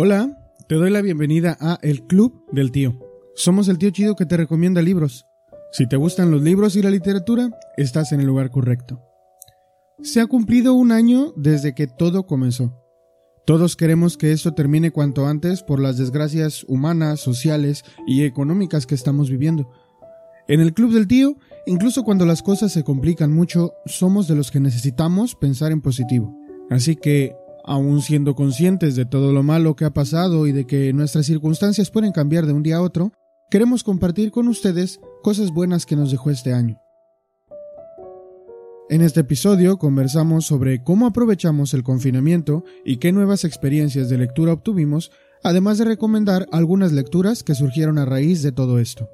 Hola, te doy la bienvenida a El Club del Tío. Somos el tío chido que te recomienda libros. Si te gustan los libros y la literatura, estás en el lugar correcto. Se ha cumplido un año desde que todo comenzó. Todos queremos que esto termine cuanto antes por las desgracias humanas, sociales y económicas que estamos viviendo. En el Club del Tío, incluso cuando las cosas se complican mucho, somos de los que necesitamos pensar en positivo. Así que Aún siendo conscientes de todo lo malo que ha pasado y de que nuestras circunstancias pueden cambiar de un día a otro, queremos compartir con ustedes cosas buenas que nos dejó este año. En este episodio conversamos sobre cómo aprovechamos el confinamiento y qué nuevas experiencias de lectura obtuvimos, además de recomendar algunas lecturas que surgieron a raíz de todo esto.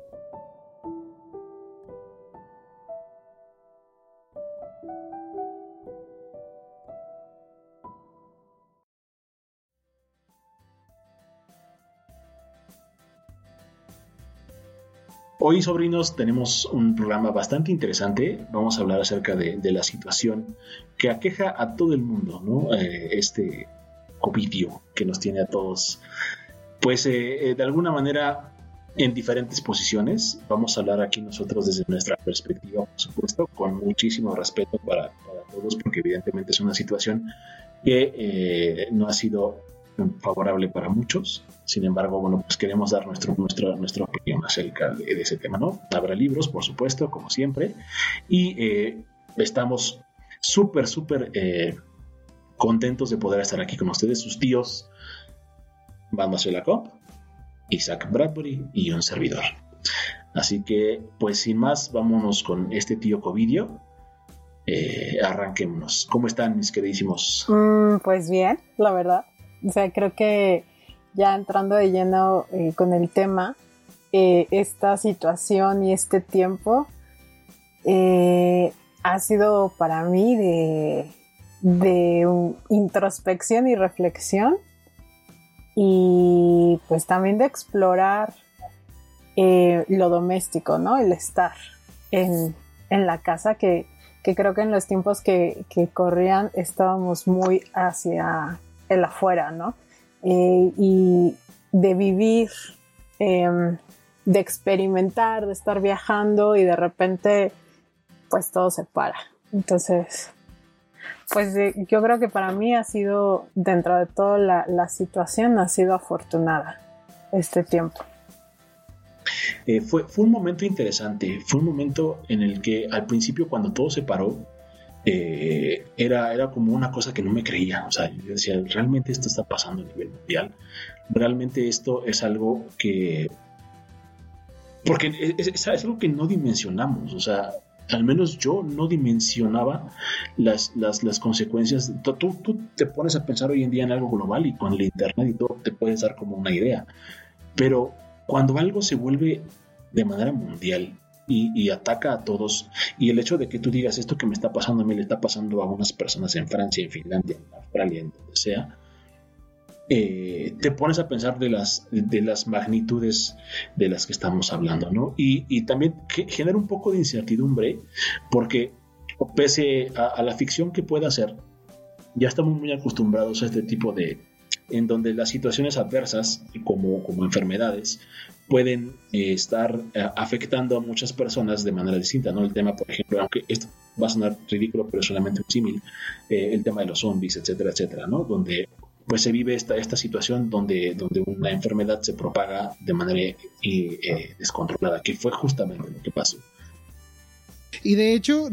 Hoy, sobrinos, tenemos un programa bastante interesante. Vamos a hablar acerca de, la situación que aqueja a todo el mundo, ¿no? Eh, este covidio que nos tiene a todos, pues eh, eh, de alguna manera en diferentes posiciones. Vamos a hablar aquí nosotros desde nuestra perspectiva, por supuesto, con muchísimo respeto para, todos, porque evidentemente es una situación que no ha sido favorable para muchos. Sin embargo, bueno, pues queremos dar nuestro, nuestro, nuestra opinión acerca de, ese tema, ¿no? Habrá libros, por supuesto, como siempre. Y eh, estamos súper, súper eh, contentos de poder estar aquí con ustedes, sus tíos, Van Cop, Isaac Bradbury y un servidor. Así que, pues sin más, vámonos con este tío Covidio. Eh, arranquémonos. ¿Cómo están mis queridísimos? Mm, pues bien, la verdad. O sea, creo que ya entrando de lleno eh, con el tema, eh, esta situación y este tiempo eh, ha sido para mí de, introspección y reflexión y pues también de explorar lo doméstico, ¿no? El estar en, la casa que, creo que en los tiempos que, que corrían estábamos muy hacia el afuera, ¿no? Eh, y de vivir, em, de experimentar, de estar viajando y de repente, pues todo se para. Entonces, pues yo creo que para mí ha sido, dentro de toda la, situación, ha sido afortunada este tiempo. Eh, fue, fue un momento interesante, fue un momento en el que al principio cuando todo se paró, eh, era, era como una cosa que no me creía. O sea, yo decía, realmente esto está pasando a nivel mundial. Realmente esto es algo que... Porque es, algo que no dimensionamos. O sea, al menos yo no dimensionaba las, las, consecuencias. Tú, tú, te pones a pensar hoy en día en algo global y con el Internet y todo te puedes dar como una idea. Pero cuando algo se vuelve de manera mundial y, ataca a todos. Y el hecho de que tú digas esto que me está pasando a mí le está pasando a unas personas en Francia, en Finlandia, en Australia, en donde sea, eh, te pones a pensar de las, de las magnitudes de las que estamos hablando, ¿no? Y, también genera un poco de incertidumbre porque pese a, la ficción que pueda ser, ya estamos muy acostumbrados a este tipo de, en donde las situaciones adversas, como, como enfermedades, pueden eh, estar eh, afectando a muchas personas de manera distinta, ¿no? El tema, por ejemplo, aunque esto va a sonar ridículo, pero solamente un símil, eh, el tema de los zombies, etcétera, etcétera, ¿no? Donde pues se vive esta, esta situación donde, donde una enfermedad se propaga de manera descontrolada, que fue justamente lo que pasó. Y de hecho,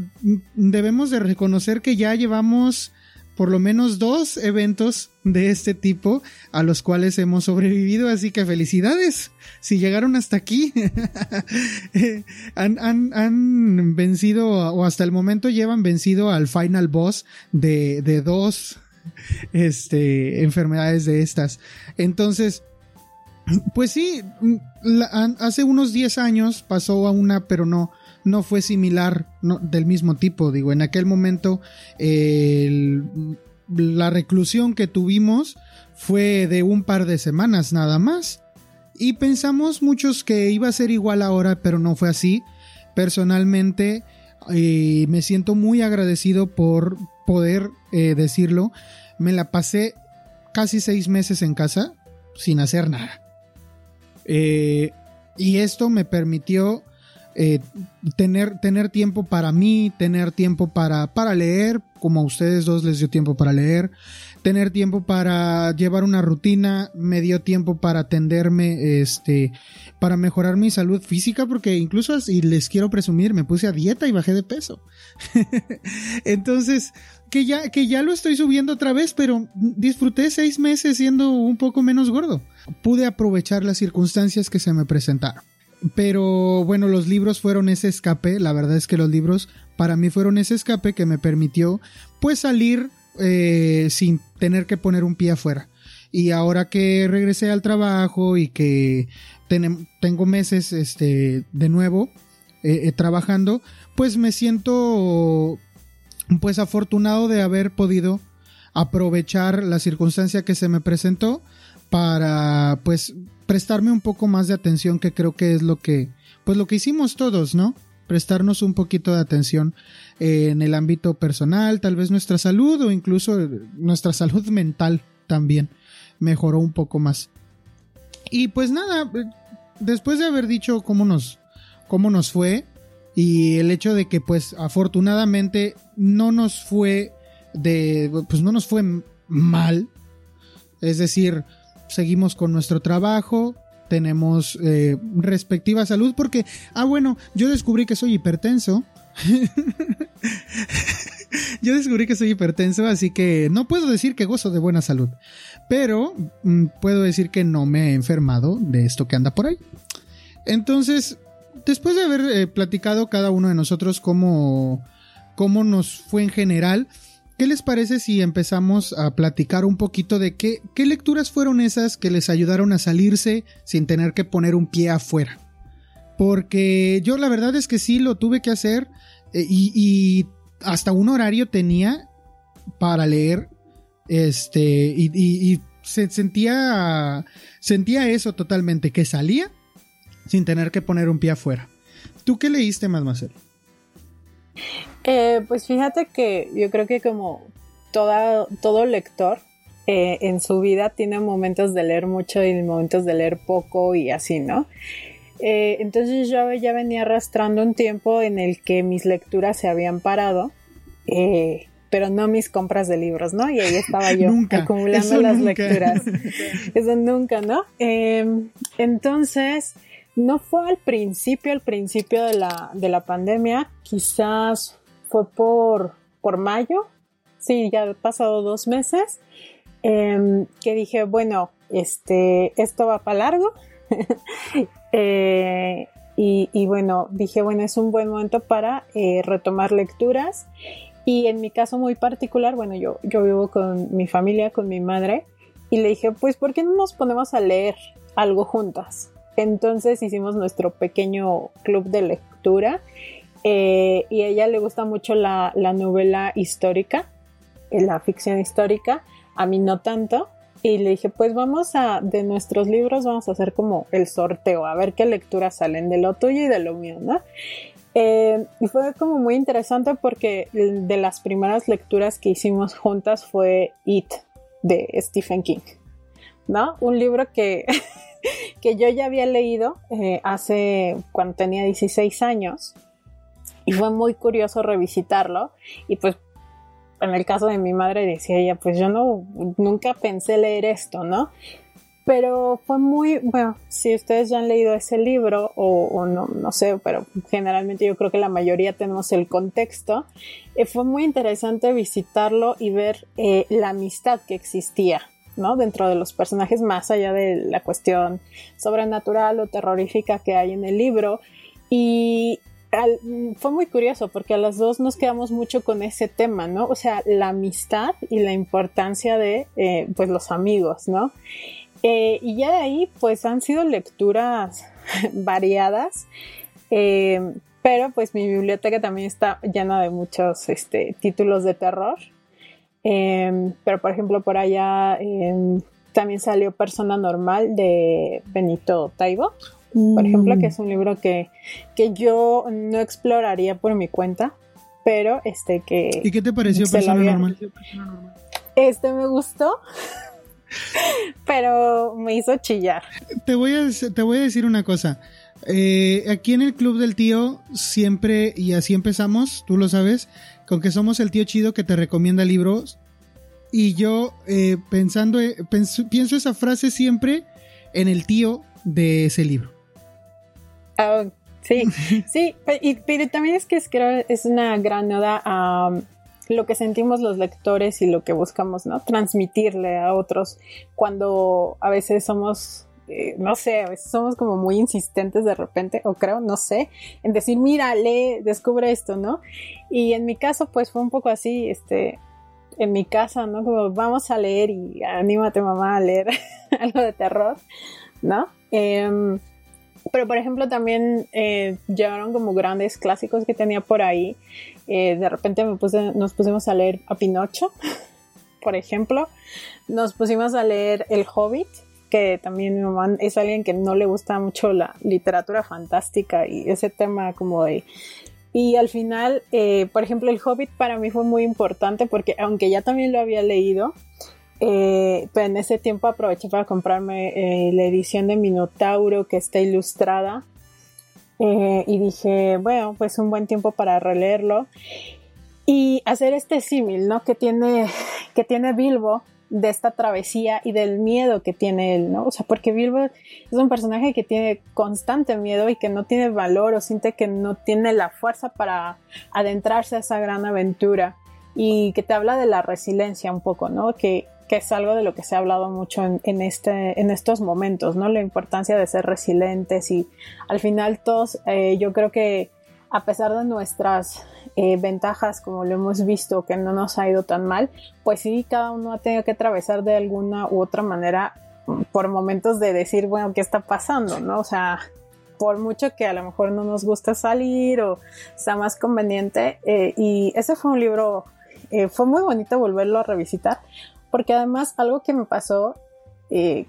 debemos de reconocer que ya llevamos por lo menos dos eventos de este tipo a los cuales hemos sobrevivido, así que felicidades. Si llegaron hasta aquí, han, vencido, o hasta el momento llevan vencido al final boss de, dos este, enfermedades de estas. Entonces, pues sí, hace unos 10 años pasó a una, pero no, no fue similar, del mismo tipo. Digo, en aquel momento la reclusión que tuvimos fue de un par de semanas nada más. Y pensamos muchos que iba a ser igual ahora, pero no fue así. Personalmente eh, me siento muy agradecido por poder eh, decirlo. Me la pasé casi seis meses en casa. sin hacer nada. Eh, y esto me permitió eh, tener, tener tiempo para mí, tener tiempo para, para leer, como a ustedes dos les dio tiempo para leer, tener tiempo para llevar una rutina, me dio tiempo para atenderme, este, para mejorar mi salud física, porque incluso y les quiero presumir, me puse a dieta y bajé de peso. Entonces, que ya, que ya lo estoy subiendo otra vez, pero disfruté seis meses siendo un poco menos gordo. Pude aprovechar las circunstancias que se me presentaron. Pero bueno, los libros fueron ese escape, la verdad es que los libros para mí fueron ese escape que me permitió pues salir eh, sin tener que poner un pie afuera. Y ahora que regresé al trabajo y que tengo meses este, de nuevo eh, eh, trabajando, pues me siento pues afortunado de haber podido aprovechar la circunstancia que se me presentó para pues prestarme un poco más de atención que creo que es lo que pues lo que hicimos todos, ¿no? Prestarnos un poquito de atención en el ámbito personal, tal vez nuestra salud o incluso nuestra salud mental también mejoró un poco más. Y pues nada, después de haber dicho cómo nos cómo nos fue y el hecho de que pues afortunadamente no nos fue de pues no nos fue mal, es decir, seguimos con nuestro trabajo, tenemos eh, respectiva salud, porque, ah, bueno, yo descubrí que soy hipertenso. yo descubrí que soy hipertenso, así que no puedo decir que gozo de buena salud, pero mm, puedo decir que no me he enfermado de esto que anda por ahí. Entonces, después de haber eh, platicado cada uno de nosotros cómo, cómo nos fue en general, ¿Qué les parece si empezamos a platicar un poquito de qué, qué lecturas fueron esas que les ayudaron a salirse sin tener que poner un pie afuera? Porque yo la verdad es que sí lo tuve que hacer eh, y, hasta un horario tenía para leer este y, se sentía sentía eso totalmente que salía sin tener que poner un pie afuera. ¿Tú qué leíste más? Eh, pues fíjate que yo creo que como toda, todo lector eh, en su vida tiene momentos de leer mucho y momentos de leer poco y así, ¿no? Eh, entonces yo ya venía arrastrando un tiempo en el que mis lecturas se habían parado, pero no mis compras de libros, ¿no? Y ahí estaba yo acumulando las lecturas. Eso nunca, ¿no? Em, entonces, no fue al principio, al principio de la, de la pandemia, quizás fue por, por mayo, sí, ya han pasado dos meses, em, que dije, bueno, este, esto va para largo. Eh, y, bueno, dije, bueno, es un buen momento para eh, retomar lecturas. Y en mi caso muy particular, bueno, yo, yo vivo con mi familia, con mi madre, y le dije, pues, ¿por qué no nos ponemos a leer algo juntas? Entonces hicimos nuestro pequeño club de lectura eh, y a ella le gusta mucho la, novela histórica, eh, la ficción histórica, a mí no tanto. Y le dije, pues vamos a, de nuestros libros vamos a hacer como el sorteo, a ver qué lecturas salen de lo tuyo y de lo mío, ¿no? Eh, y fue como muy interesante porque de las primeras lecturas que hicimos juntas fue It de Stephen King, ¿no? Un libro que, que yo ya había leído hace cuando tenía 16 años y fue muy curioso revisitarlo y pues en el caso de mi madre decía ella, pues yo no, nunca pensé leer esto, ¿no? Pero fue muy, bueno, si ustedes ya han leído ese libro o, no, no sé, pero generalmente yo creo que la mayoría tenemos el contexto, eh, fue muy interesante visitarlo y ver eh, la amistad que existía, ¿no? Dentro de los personajes, más allá de la cuestión sobrenatural o terrorífica que hay en el libro. Y, fue muy curioso porque a las dos nos quedamos mucho con ese tema, ¿no? O sea, la amistad y la importancia de, eh, pues, los amigos, ¿no? Eh, y ya de ahí, pues, han sido lecturas variadas, eh, pero pues mi biblioteca también está llena de muchos este, títulos de terror. pero, por ejemplo, por allá también salió Persona Normal de Benito Taibo por ejemplo, que es un libro que, que yo no exploraría por mi cuenta, pero este que... ¿Y qué te pareció Persona Normal? Este me gustó. Pero me hizo chillar. Te voy a, te voy a decir una cosa. Eh, aquí en el Club del Tío siempre, y así empezamos, tú lo sabes, con que somos el tío chido que te recomienda libros. Y yo, eh, pensando, eh, pienso esa frase siempre en el tío de ese libro. Sí, sí, pero también es que es, creo, es una gran oda a lo que sentimos los lectores y lo que buscamos, ¿no? Transmitirle a otros cuando a veces somos eh, no sé, a veces somos como muy insistentes de repente, o creo, no sé, en decir, mira, lee, descubre esto, ¿no? Y en mi caso, pues fue un poco así, este, en mi casa, ¿no? Como vamos a leer y anímate mamá a leer algo de terror, ¿no? Em, pero por ejemplo también eh, llegaron como grandes clásicos que tenía por ahí. Eh, de repente me puse, nos pusimos a leer a Pinocho, por ejemplo. Nos pusimos a leer El Hobbit, que también mi mamá es alguien que no le gusta mucho la literatura fantástica y ese tema como de... Y al final, eh, por ejemplo, el Hobbit para mí fue muy importante porque aunque ya también lo había leído, eh, pero en ese tiempo aproveché para comprarme eh, la edición de Minotauro que está ilustrada y dije, bueno, pues un buen tiempo para releerlo y hacer este símil, ¿no? Que tiene, que tiene Bilbo de esta travesía y del miedo que tiene él, ¿no? O sea, porque Bilbo es un personaje que tiene constante miedo y que no tiene valor o siente que no tiene la fuerza para adentrarse a esa gran aventura y que te habla de la resiliencia un poco, ¿no? Que, es algo de lo que se ha hablado mucho en, este, en estos momentos, ¿no? La importancia de ser resilientes y al final todos, eh, yo creo que a pesar de nuestras eh, ventajas, como lo hemos visto, que no nos ha ido tan mal, pues sí, cada uno ha tenido que atravesar de alguna u otra manera por momentos de decir, bueno, ¿qué está pasando? ¿No? O sea, por mucho que a lo mejor no nos gusta salir o sea más conveniente. Eh, y ese fue un libro, eh, fue muy bonito volverlo a revisitar, porque además algo que me pasó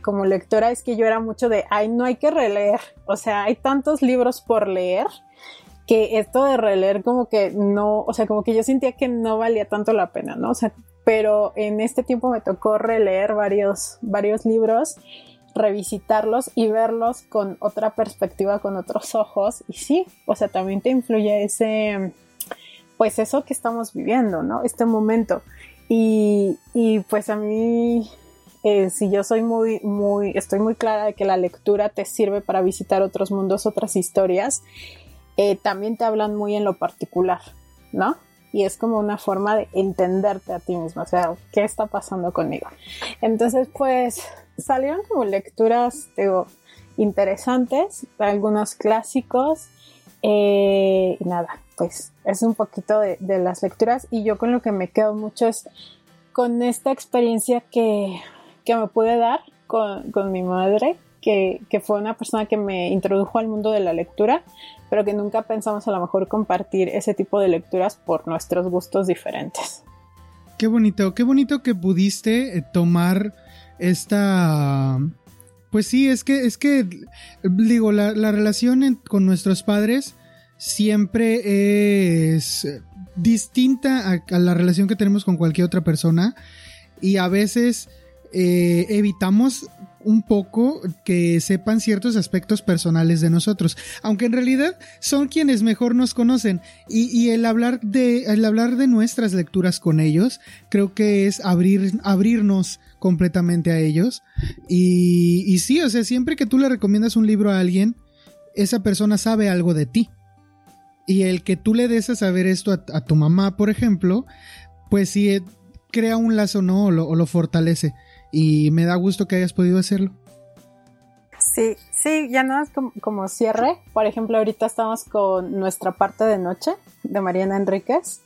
como lectora es que yo era mucho de, ay, no hay que releer, o sea, hay tantos libros por leer que esto de releer como que no, o sea, como que yo sentía que no valía tanto la pena, ¿no? O sea, pero en este tiempo me tocó releer varios, varios libros, revisitarlos y verlos con otra perspectiva, con otros ojos. Y sí, o sea, también te influye ese, pues eso que estamos viviendo, ¿no? Este momento. Y, y pues a mí, eh, si yo soy muy, muy, estoy muy clara de que la lectura te sirve para visitar otros mundos, otras historias. Eh, también te hablan muy en lo particular, ¿no? Y es como una forma de entenderte a ti mismo, o sea, ¿qué está pasando conmigo? Entonces, pues salieron como lecturas, digo, interesantes, algunos clásicos, eh, y nada, pues es un poquito de, las lecturas y yo con lo que me quedo mucho es con esta experiencia que, me pude dar con, con mi madre, que, que, fue una persona que me introdujo al mundo de la lectura, pero que nunca pensamos a lo mejor compartir ese tipo de lecturas por nuestros gustos diferentes. Qué bonito, qué bonito que pudiste eh, tomar esta... Pues sí, es que, es que, digo, la, relación con nuestros padres siempre es distinta a, la relación que tenemos con cualquier otra persona y a veces eh, evitamos un poco que sepan ciertos aspectos personales de nosotros, aunque en realidad son quienes mejor nos conocen y, el hablar de el hablar de nuestras lecturas con ellos creo que es abrir abrirnos completamente a ellos y, y sí, o sea, siempre que tú le recomiendas un libro a alguien, esa persona sabe algo de ti. Y el que tú le des a saber esto a, tu mamá, por ejemplo, pues sí, eh, crea un lazo, ¿no? o lo fortalece y me da gusto que hayas podido hacerlo. Sí, sí, ya nada como, como cierre. Por ejemplo, ahorita estamos con nuestra parte de noche de Mariana Enríquez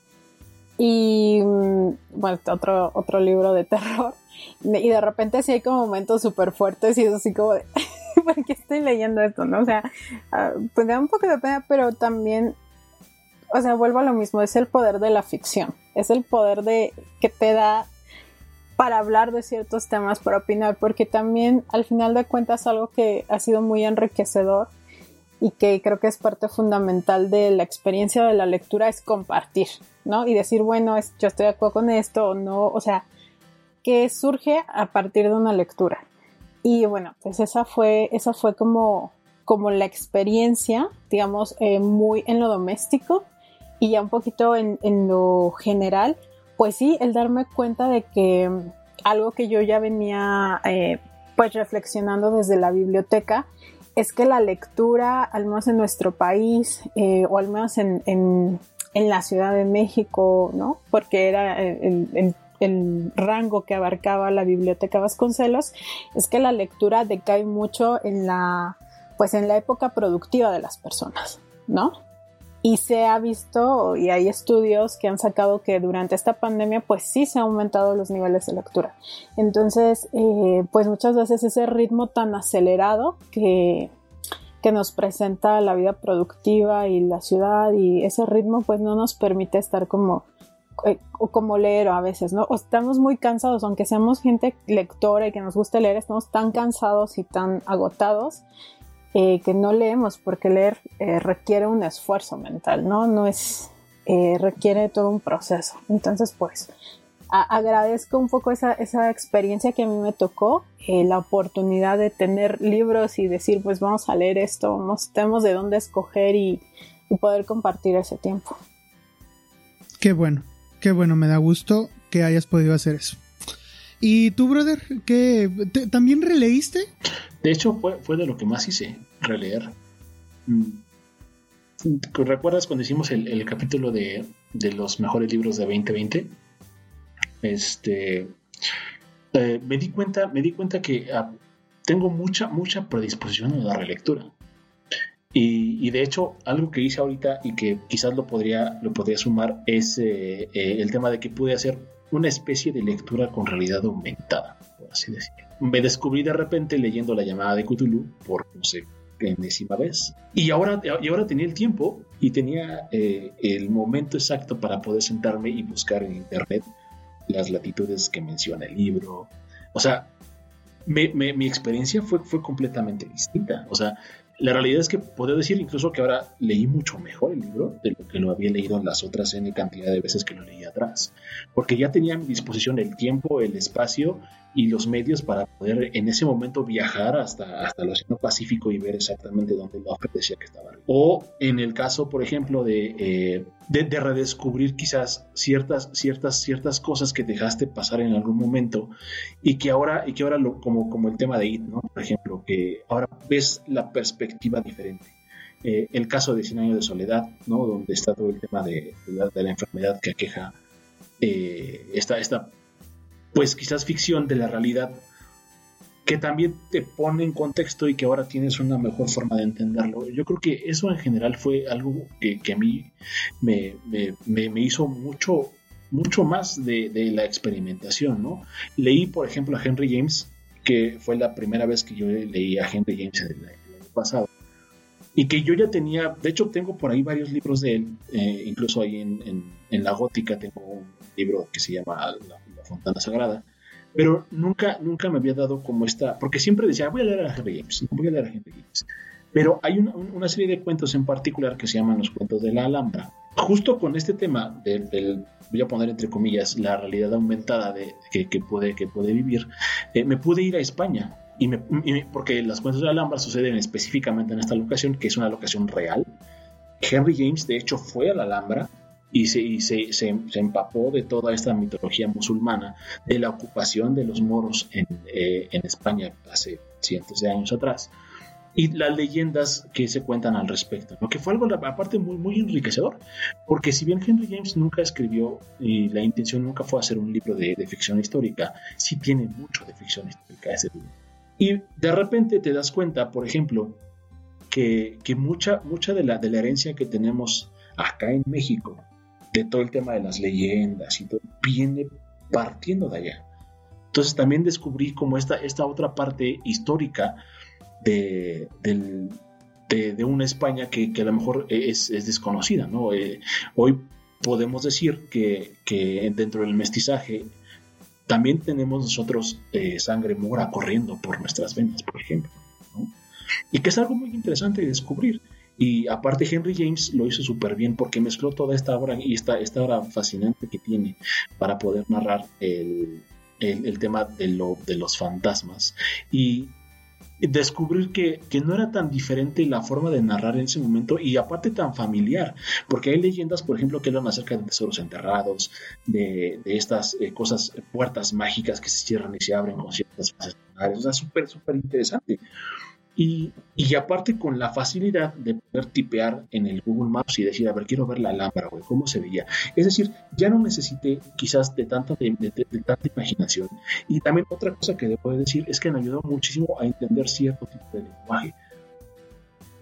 y mm, bueno, otro, otro libro de terror. Y de repente sí hay como momentos súper fuertes y es así como de, ¿por qué estoy leyendo esto? ¿No? O sea, ah, pues da un poco de pena, pero también, o sea, vuelvo a lo mismo, es el poder de la ficción, es el poder de que te da para hablar de ciertos temas, para opinar, porque también al final de cuentas algo que ha sido muy enriquecedor y que creo que es parte fundamental de la experiencia de la lectura es compartir, ¿no? Y decir, bueno, yo estoy de acuerdo con esto o no, o sea, que surge a partir de una lectura. Y bueno, pues esa fue, esa fue como, como la experiencia, digamos, eh, muy en lo doméstico y ya un poquito en, en, lo general, pues sí, el darme cuenta de que algo que yo ya venía eh, pues reflexionando desde la biblioteca es que la lectura, al menos en nuestro país, eh, o al menos en, en, en, la Ciudad de México, ¿no? Porque era el, el el rango que abarcaba la biblioteca Vasconcelos es que la lectura decae mucho en la pues en la época productiva de las personas, ¿no? Y se ha visto y hay estudios que han sacado que durante esta pandemia pues sí se han aumentado los niveles de lectura. Entonces eh, pues muchas veces ese ritmo tan acelerado que, que nos presenta la vida productiva y la ciudad y ese ritmo pues no nos permite estar como eh, o como leer a veces, ¿no? O estamos muy cansados, aunque seamos gente lectora y que nos guste leer, estamos tan cansados y tan agotados eh, que no leemos porque leer eh, requiere un esfuerzo mental, ¿no? No es, requiere todo un proceso. Entonces, pues, agradezco un poco esa, esa, experiencia que a mí me tocó, la oportunidad de tener libros y decir, pues vamos a leer esto, vamos, tenemos de dónde escoger y poder compartir ese tiempo. Qué bueno, Qué bueno, me da gusto que hayas podido hacer eso. ¿Y tú, brother, qué, también releíste? De hecho, fue, fue de lo que más hice, releer. Mm. ¿Recuerdas cuando hicimos el, capítulo de, los mejores libros de 2020? Este, eh, me di cuenta, me di cuenta que ah, tengo mucha, mucha predisposición a la relectura. Y, de hecho, algo que hice ahorita y que quizás lo podría, lo podría sumar es eh, eh, el tema de que pude hacer una especie de lectura con realidad aumentada, por así decirlo. Me descubrí de repente leyendo La llamada de Cthulhu por no sé enésima vez. Y ahora, y ahora tenía el tiempo y tenía eh, el momento exacto para poder sentarme y buscar en internet las latitudes que menciona el libro. O sea, mi experiencia fue, fue completamente distinta. O sea, la realidad es que puedo decir incluso que ahora leí mucho mejor el libro de lo que lo había leído las otras N cantidad de veces que lo leí atrás, porque ya tenía a mi disposición el tiempo, el espacio y los medios para poder en ese momento viajar hasta, hasta el Océano Pacífico y ver exactamente dónde Lovecraft decía que estaba. O en el caso, por ejemplo, de, eh, de, redescubrir quizás ciertas, ciertas, ciertas cosas que dejaste pasar en algún momento y que ahora, y que ahora lo, como, como el tema de IT, ¿no? por ejemplo, que ahora ves la perspectiva diferente. Eh, el caso de 100 años de soledad, ¿no? donde está todo el tema de, la, de la enfermedad que aqueja eh, esta, esta pues quizás ficción de la realidad que también te pone en contexto y que ahora tienes una mejor forma de entenderlo. Yo creo que eso en general fue algo que, a mí me, hizo mucho, mucho más de, la experimentación, ¿no? Leí, por ejemplo, a Henry James, que fue la primera vez que yo leí a Henry James el, año pasado, y que yo ya tenía, de hecho tengo por ahí varios libros de él, eh, incluso ahí en, en, la gótica tengo un libro que se llama Fontana Sagrada, pero nunca, nunca me había dado como esta, porque siempre decía, voy a leer a Henry James, voy a leer a Henry James. Pero hay una, serie de cuentos en particular que se llaman los cuentos de la Alhambra. Justo con este tema del, voy a poner entre comillas, la realidad aumentada de, que, puede, que puede vivir, eh, me pude ir a España. Y, me, porque las cuentos de la Alhambra suceden específicamente en esta locación, que es una locación real. Henry James, de hecho, fue a la Alhambra y, se, se, empapó de toda esta mitología musulmana, de la ocupación de los moros en, eh, en España hace cientos de años atrás y las leyendas que se cuentan al respecto, lo que fue algo aparte muy, muy enriquecedor, porque si bien Henry James nunca escribió y la intención nunca fue hacer un libro de, ficción histórica, sí tiene mucho de ficción histórica ese libro. Y de repente te das cuenta, por ejemplo, que, que mucha, mucha de, la, de la herencia que tenemos acá en México de todo el tema de las leyendas y todo, viene partiendo de allá. Entonces también descubrí como esta, esta otra parte histórica de, de, una España que, a lo mejor es, desconocida. ¿no? Eh, hoy podemos decir que, dentro del mestizaje también tenemos nosotros eh, sangre mora corriendo por nuestras venas, por ejemplo. Y que es algo muy interesante de descubrir. Y aparte Henry James lo hizo súper bien porque mezcló toda esta obra y esta, esta obra fascinante que tiene para poder narrar el, el, tema de, lo, de los fantasmas y descubrir que, no era tan diferente la forma de narrar en ese momento y aparte tan familiar, porque hay leyendas, por ejemplo, que hablan acerca de tesoros enterrados, de, estas eh, cosas, puertas mágicas que se cierran y se abren con ciertas fases o sea, súper, súper interesante. Y, aparte con la facilidad de poder tipear en el Google Maps y decir, a ver, quiero ver la lámpara, güey, cómo se veía. Es decir, ya no necesité quizás de tanta, de, tanta imaginación. Y también otra cosa que debo decir es que me ayudó muchísimo a entender cierto tipo de lenguaje.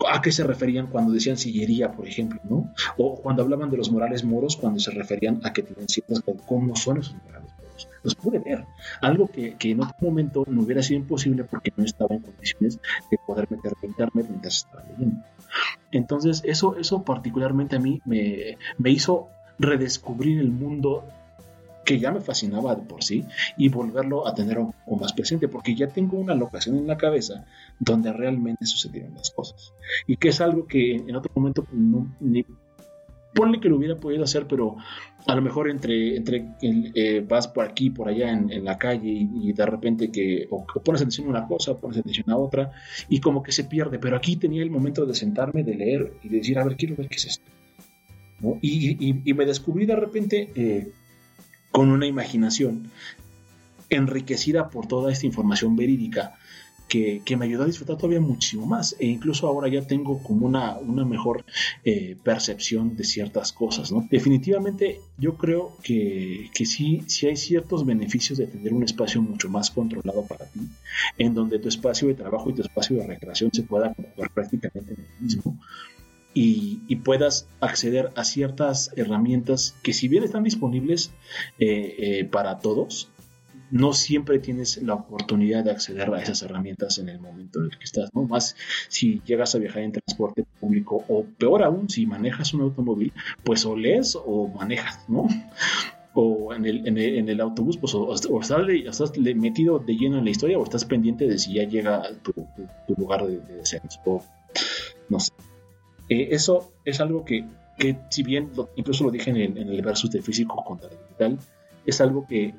¿A qué se referían cuando decían sillería, por ejemplo, no? O cuando hablaban de los morales moros, cuando se referían a que tienen ciertas... ¿Cómo son esos morales los pude ver. Algo que, en otro momento no hubiera sido imposible porque no estaba en condiciones de poder meterme en internet mientras estaba leyendo. Entonces, eso, eso particularmente a mí me, me hizo redescubrir el mundo que ya me fascinaba de por sí y volverlo a tener un poco más presente porque ya tengo una locación en la cabeza donde realmente sucedieron las cosas y que es algo que en otro momento no, ni, ponle que lo hubiera podido hacer, pero a lo mejor entre, entre eh, vas por aquí, por allá en, la calle y, de repente que o, pones atención a una cosa, o pones atención a otra y como que se pierde, pero aquí tenía el momento de sentarme, de leer y de decir, a ver, quiero ver qué es esto. Y, me descubrí de repente eh, con una imaginación enriquecida por toda esta información verídica que, me ayudó a disfrutar todavía muchísimo más. E incluso ahora ya tengo como una, una mejor eh, percepción de ciertas cosas. ¿no? Definitivamente yo creo que, que sí, sí hay ciertos beneficios de tener un espacio mucho más controlado para ti, en donde tu espacio de trabajo y tu espacio de recreación se pueda conjugar prácticamente en el mismo. Y, puedas acceder a ciertas herramientas que si bien están disponibles eh, eh, para todos, no siempre tienes la oportunidad de acceder a esas herramientas en el momento en el que estás. Más si llegas a viajar en transporte público o peor aún, si manejas un automóvil, pues o lees o manejas, ¿no? O en el, en el, autobús, pues o, estás, metido de lleno en la historia o estás pendiente de si ya llega tu, lugar de, descenso, o no sé. Eh, eso es algo que, que si bien incluso lo dije en el, en el versus de físico contra digital, es algo que,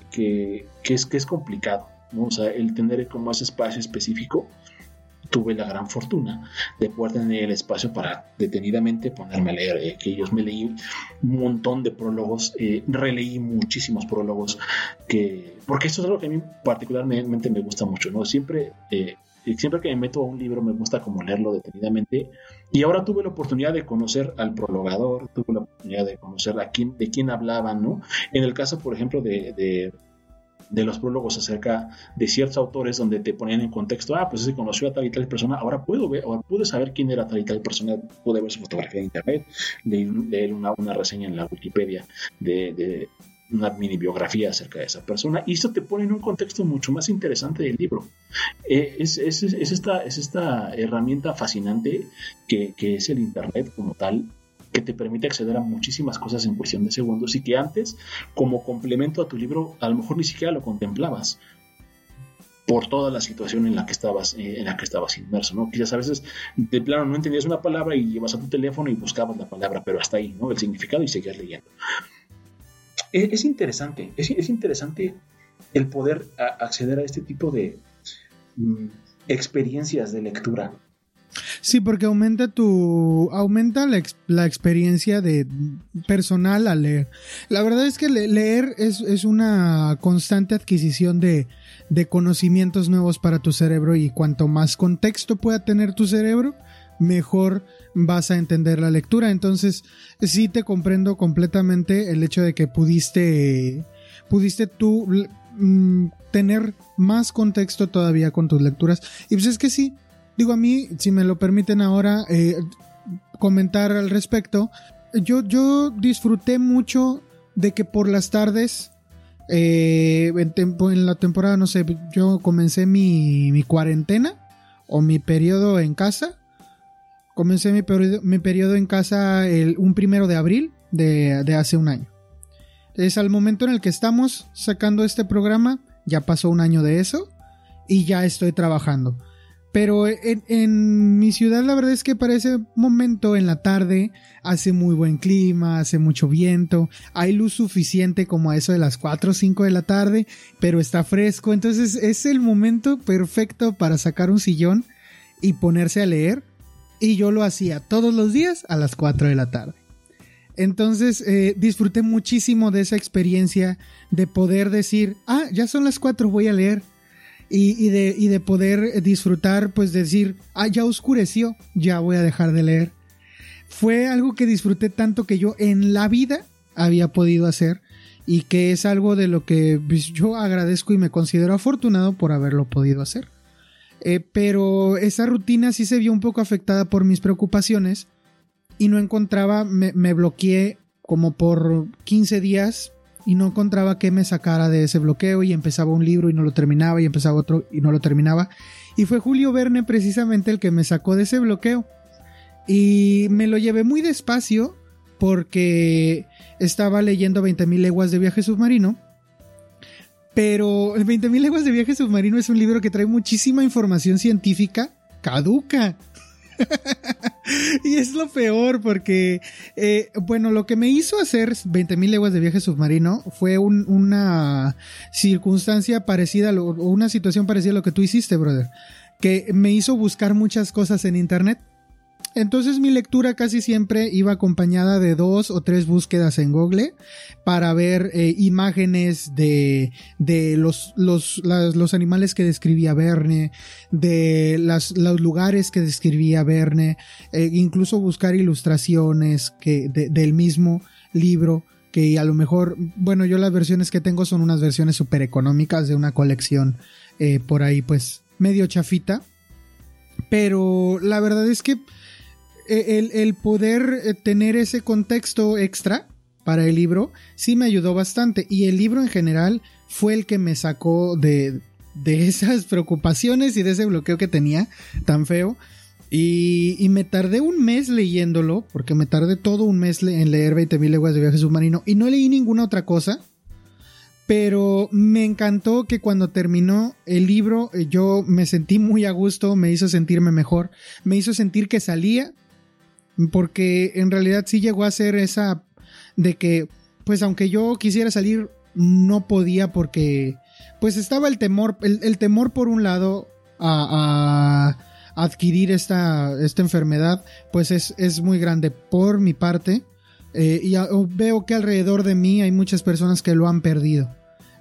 es, que es complicado. ¿no? O sea, el tener como ese espacio específico, tuve la gran fortuna de poder tener el espacio para detenidamente ponerme a leer, eh, que ellos me leí un montón de prólogos, eh, releí muchísimos prólogos, que, porque esto es algo que a mí particularmente me gusta mucho, ¿no? Siempre eh, siempre que me meto a un libro me gusta como leerlo detenidamente. Y ahora tuve la oportunidad de conocer al prologador, tuve la oportunidad de conocer a quién, de quién hablaban, ¿no? En el caso, por ejemplo, de, de, los prólogos acerca de ciertos autores donde te ponían en contexto, ah, pues se conoció a tal y tal persona, ahora puedo ver, ahora pude saber quién era tal y tal persona, pude ver su fotografía en internet, leer una, una reseña en la Wikipedia de, una mini biografía acerca de esa persona y eso te pone en un contexto mucho más interesante del libro. Eh, es, es, es, esta, es esta herramienta fascinante que, que, es el Internet como tal que te permite acceder a muchísimas cosas en cuestión de segundos y que antes como complemento a tu libro a lo mejor ni siquiera lo contemplabas por toda la situación en la que estabas eh, en la que estabas inmerso, ¿no? Quizás a veces de plano no entendías una palabra y llevas a tu teléfono y buscabas la palabra, pero hasta ahí, ¿no? El significado y seguías leyendo es, interesante, es, interesante el poder acceder a este tipo de mm, experiencias de lectura. Sí, porque aumenta tu. aumenta la, experiencia de personal al leer. La verdad es que leer es, una constante adquisición de, de, conocimientos nuevos para tu cerebro. Y cuanto más contexto pueda tener tu cerebro, mejor vas a entender la lectura. Entonces, sí te comprendo completamente el hecho de que pudiste, pudiste tú mm, tener más contexto todavía con tus lecturas. Y pues es que sí, digo a mí, si me lo permiten ahora eh, comentar al respecto, yo, yo disfruté mucho de que por las tardes, eh, en, en, la temporada, no sé, yo comencé mi, mi cuarentena o mi periodo en casa Comencé mi periodo, en casa el, un primero de abril de, hace un año. Es al momento en el que estamos sacando este programa, ya pasó un año de eso y ya estoy trabajando. Pero en, mi ciudad la verdad es que para ese momento en la tarde hace muy buen clima, hace mucho viento, hay luz suficiente como a eso de las 4 o 5 de la tarde, pero está fresco, entonces es el momento perfecto para sacar un sillón y ponerse a leer. Y yo lo hacía todos los días a las 4 de la tarde. Entonces eh, disfruté muchísimo de esa experiencia de poder decir, ah, ya son las 4, voy a leer y, de, y de poder disfrutar, pues decir, ah, ya oscureció, ya voy a dejar de leer. Fue algo que disfruté tanto que yo en la vida había podido hacer y que es algo de lo que pues, yo agradezco y me considero afortunado por haberlo podido hacer. Eh, pero esa rutina sí se vio un poco afectada por mis preocupaciones y no encontraba, me, bloqueé como por 15 días y no encontraba qué me sacara de ese bloqueo y empezaba un libro y no lo terminaba y empezaba otro y no lo terminaba. Y fue Julio Verne precisamente el que me sacó de ese bloqueo. Y me lo llevé muy despacio porque estaba leyendo 20.000 leguas de viaje submarino. Pero 20.000 leguas de viaje submarino es un libro que trae muchísima información científica caduca. y es lo peor porque, eh, bueno, lo que me hizo hacer 20.000 leguas de viaje submarino fue una circunstancia parecida, o una situación parecida a lo que tú hiciste, brother, que me hizo buscar muchas cosas en internet entonces mi lectura casi siempre iba acompañada de dos o tres búsquedas en Google para ver eh, imágenes de, de los, los, animales que describía Verne, de los lugares que describía Verne, eh, incluso buscar ilustraciones del mismo libro que a lo mejor, bueno, yo las versiones que tengo son unas versiones súper económicas de una colección eh, por ahí pues medio chafita. Pero la verdad es que eh, el, poder eh, tener ese contexto extra para el libro sí me ayudó bastante. Y el libro en general fue el que me sacó de, de esas preocupaciones y de ese bloqueo que tenía tan feo. Y, me tardé un mes leyéndolo, porque me tardé todo un mes en leer 20.000 leguas de viaje submarino y no leí ninguna otra cosa. Pero me encantó que cuando terminó el libro eh, yo me sentí muy a gusto, me hizo sentirme mejor, me hizo sentir que salía porque en realidad sí llegó a ser esa de que, pues aunque yo quisiera salir, no podía porque, pues estaba el temor, el, temor por un lado a, adquirir esta, esta enfermedad, pues es, es muy grande por mi parte. Eh, y veo que alrededor de mí hay muchas personas que lo han perdido.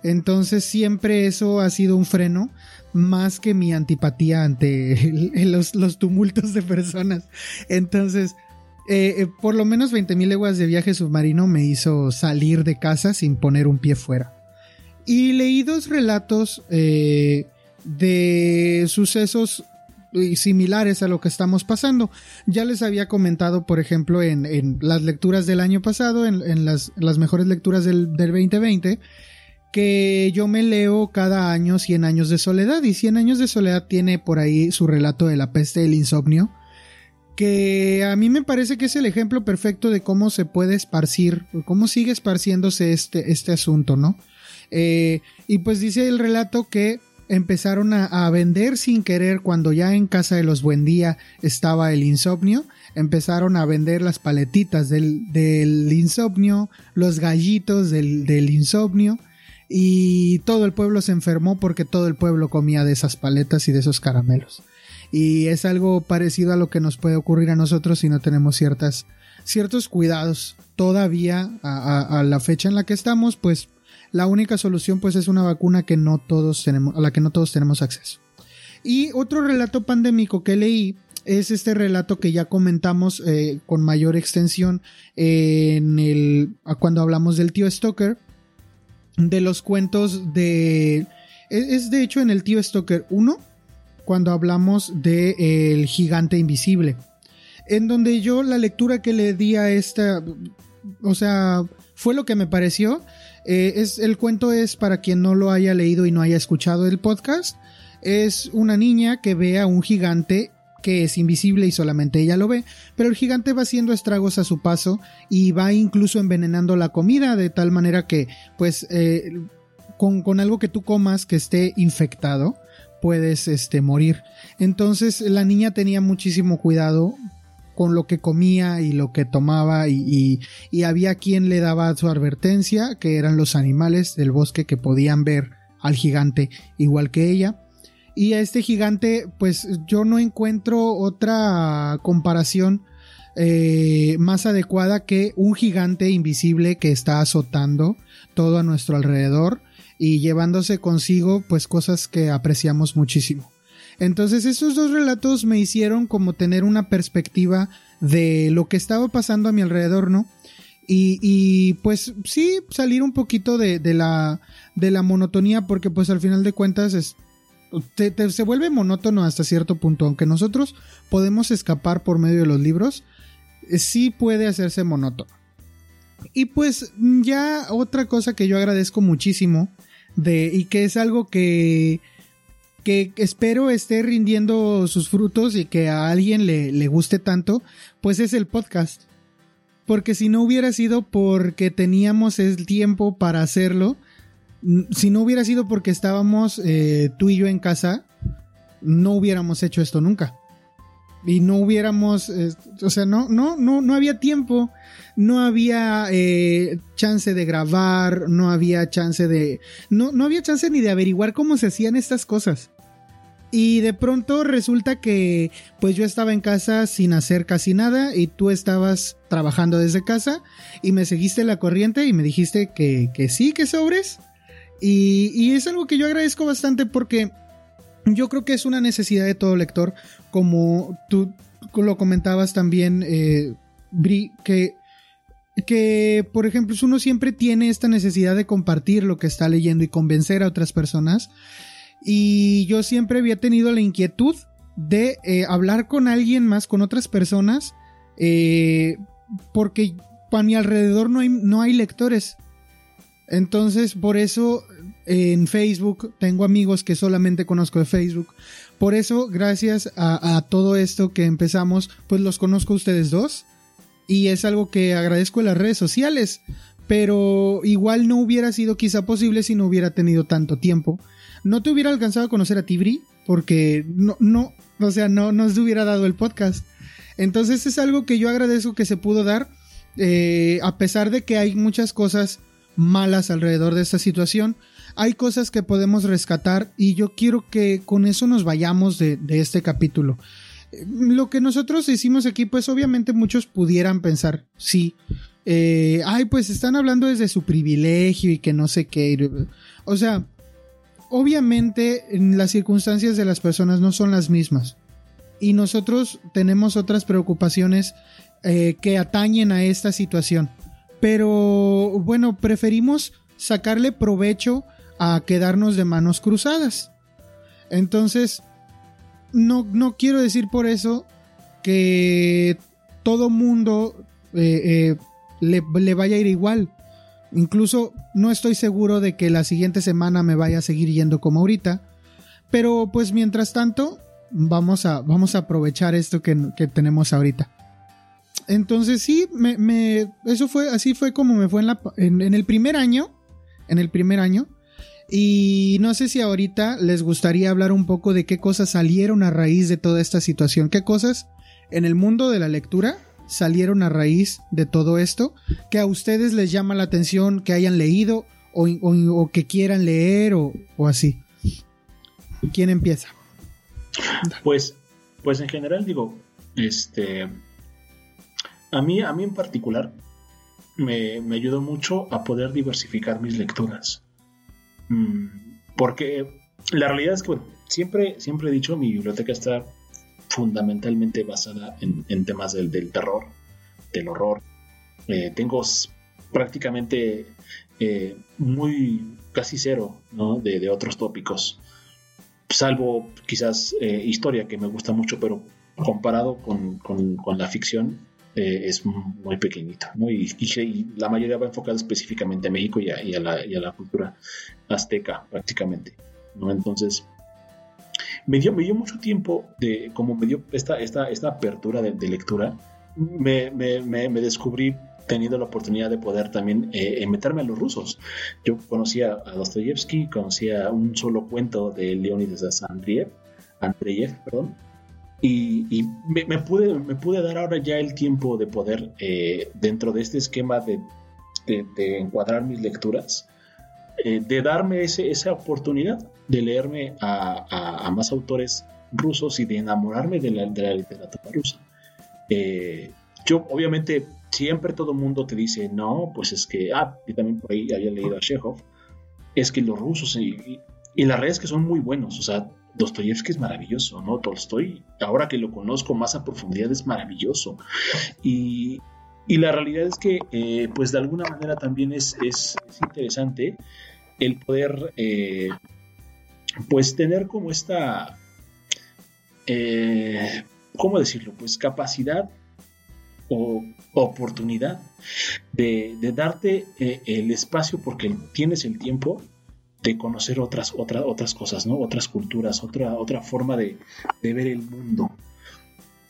Entonces siempre eso ha sido un freno más que mi antipatía ante los, los tumultos de personas. Entonces, eh, eh, por lo menos 20.000 leguas de viaje submarino me hizo salir de casa sin poner un pie fuera. Y leí dos relatos eh, de sucesos similares a lo que estamos pasando. Ya les había comentado, por ejemplo, en, las lecturas del año pasado, en, las, mejores lecturas del, del 2020, que yo me leo cada año 100 años de soledad y 100 años de soledad tiene por ahí su relato de la peste del insomnio que a mí me parece que es el ejemplo perfecto de cómo se puede esparcir, cómo sigue esparciéndose este, este asunto, ¿no? Eh, y pues dice el relato que empezaron a, vender sin querer cuando ya en casa de los Buendía estaba el insomnio, empezaron a vender las paletitas del, del insomnio, los gallitos del, del insomnio, y todo el pueblo se enfermó porque todo el pueblo comía de esas paletas y de esos caramelos y es algo parecido a lo que nos puede ocurrir a nosotros si no tenemos ciertas, ciertos cuidados todavía a, la fecha en la que estamos, pues la única solución pues es una vacuna que no todos tenemos, a la que no todos tenemos acceso. Y otro relato pandémico que leí es este relato que ya comentamos eh, con mayor extensión en el cuando hablamos del tío Stoker de los cuentos de es, es de hecho en el tío Stoker 1 cuando hablamos de El gigante invisible. En donde yo la lectura que le di a esta, o sea, fue lo que me pareció. Eh, es, el cuento es para quien no lo haya leído y no haya escuchado el podcast. Es una niña que ve a un gigante que es invisible y solamente ella lo ve, pero el gigante va haciendo estragos a su paso y va incluso envenenando la comida de tal manera que, pues, eh, con, con algo que tú comas que esté infectado, puedes este, morir. Entonces la niña tenía muchísimo cuidado con lo que comía y lo que tomaba y, y, había quien le daba su advertencia, que eran los animales del bosque que podían ver al gigante igual que ella. Y a este gigante, pues yo no encuentro otra comparación eh, más adecuada que un gigante invisible que está azotando todo a nuestro alrededor y llevándose consigo pues cosas que apreciamos muchísimo. Entonces esos dos relatos me hicieron como tener una perspectiva de lo que estaba pasando a mi alrededor, ¿no? Y, pues sí, salir un poquito de, la, de la monotonía porque pues al final de cuentas es, se vuelve monótono hasta cierto punto, aunque nosotros podemos escapar por medio de los libros, eh, sí puede hacerse monótono. Y pues ya otra cosa que yo agradezco muchísimo de, y que es algo que que espero esté rindiendo sus frutos y que a alguien le, le guste tanto, pues es el podcast. Porque si no hubiera sido porque teníamos el tiempo para hacerlo, si no hubiera sido porque estábamos eh, tú y yo en casa, no hubiéramos hecho esto nunca. Y no hubiéramos, o sea, no, no, no, no había tiempo, no había eh, chance de grabar, no había chance de, no, no había chance ni de averiguar cómo se hacían estas cosas. Y de pronto resulta que pues yo estaba en casa sin hacer casi nada y tú estabas trabajando desde casa y me seguiste la corriente y me dijiste que, que sí, que sobres. Y, y, es algo que yo agradezco bastante porque yo creo que es una necesidad de todo lector, como tú lo comentabas también, eh, Bri, que que, por ejemplo, uno siempre tiene esta necesidad de compartir lo que está leyendo y convencer a otras personas. Y yo siempre había tenido la inquietud de eh, hablar con alguien más, con otras personas, eh, porque a mi alrededor no hay, no hay lectores. Entonces, por eso en Facebook tengo amigos que solamente conozco de Facebook. Por eso, gracias a, a, todo esto que empezamos, pues los conozco a ustedes dos. Y es algo que agradezco en las redes sociales. Pero igual no hubiera sido quizá posible si no hubiera tenido tanto tiempo no te hubiera alcanzado a conocer a Tibri porque no, no, o sea, no nos hubiera dado el podcast. Entonces es algo que yo agradezco que se pudo dar, eh, a pesar de que hay muchas cosas malas alrededor de esta situación, hay cosas que podemos rescatar y yo quiero que con eso nos vayamos de, este capítulo. Lo que nosotros hicimos aquí, pues obviamente muchos pudieran pensar, sí, eh, ay, pues están hablando desde su privilegio y que no sé qué. O sea, obviamente las circunstancias de las personas no son las mismas y nosotros tenemos otras preocupaciones eh, que atañen a esta situación. Pero bueno, preferimos sacarle provecho a quedarnos de manos cruzadas. Entonces, no, no quiero decir por eso que todo mundo eh, eh, le, le vaya a ir igual. Incluso no estoy seguro de que la siguiente semana me vaya a seguir yendo como ahorita. Pero pues mientras tanto, vamos a, vamos a aprovechar esto que, tenemos ahorita. Entonces sí, me, eso fue, así fue como me fue en, la, en, el primer año. En el primer año. Y no sé si ahorita les gustaría hablar un poco de qué cosas salieron a raíz de toda esta situación. ¿Qué cosas en el mundo de la lectura salieron a raíz de todo esto, que a ustedes les llama la atención, que hayan leído o, que quieran leer o, así. ¿Quién empieza? Pues, pues en general digo, este, a mí, a mí en particular me, ayudó mucho a poder diversificar mis lecturas. Mm, porque la realidad es que, siempre, siempre he dicho, mi biblioteca está fundamentalmente basada en, temas del, terror, del horror. Eh, tengo prácticamente eh, muy casi cero de, otros tópicos, salvo quizás eh, historia que me gusta mucho, pero comparado con, la ficción es muy pequeñito. Y, la mayoría va enfocada específicamente a México y a, la, cultura azteca prácticamente. Entonces, me dio, me dio mucho tiempo de, como me dio esta, esta, esta apertura de, lectura, me, me, descubrí tenido la oportunidad de poder también eh, meterme a los rusos. Yo conocía a Dostoyevsky, conocía un solo cuento de Leonidas Andreev, Andreyev, perdón, y, me, pude, me pude dar ahora ya el tiempo de poder, eh, dentro de este esquema de, de, encuadrar mis lecturas, eh, de darme ese, esa oportunidad de leerme a, a, más autores rusos y de enamorarme de la, de la literatura rusa. Eh, yo, obviamente, siempre todo el mundo te dice, no, pues es que, ah, y también por ahí había leído a Chekhov, es que los rusos, y, y, las redes que son muy buenos, o sea, Dostoyevsky es maravilloso, ¿no? Tolstoy, ahora que lo conozco más a profundidad, es maravilloso. Y, la realidad es que, eh, pues de alguna manera también es, es, interesante el poder, eh, pues tener como esta, eh, ¿cómo decirlo? Pues capacidad o oportunidad de, de darte el espacio porque tienes el tiempo de conocer otras, otras, otras cosas, ¿no? Otras culturas, otra, otra forma de, ver el mundo.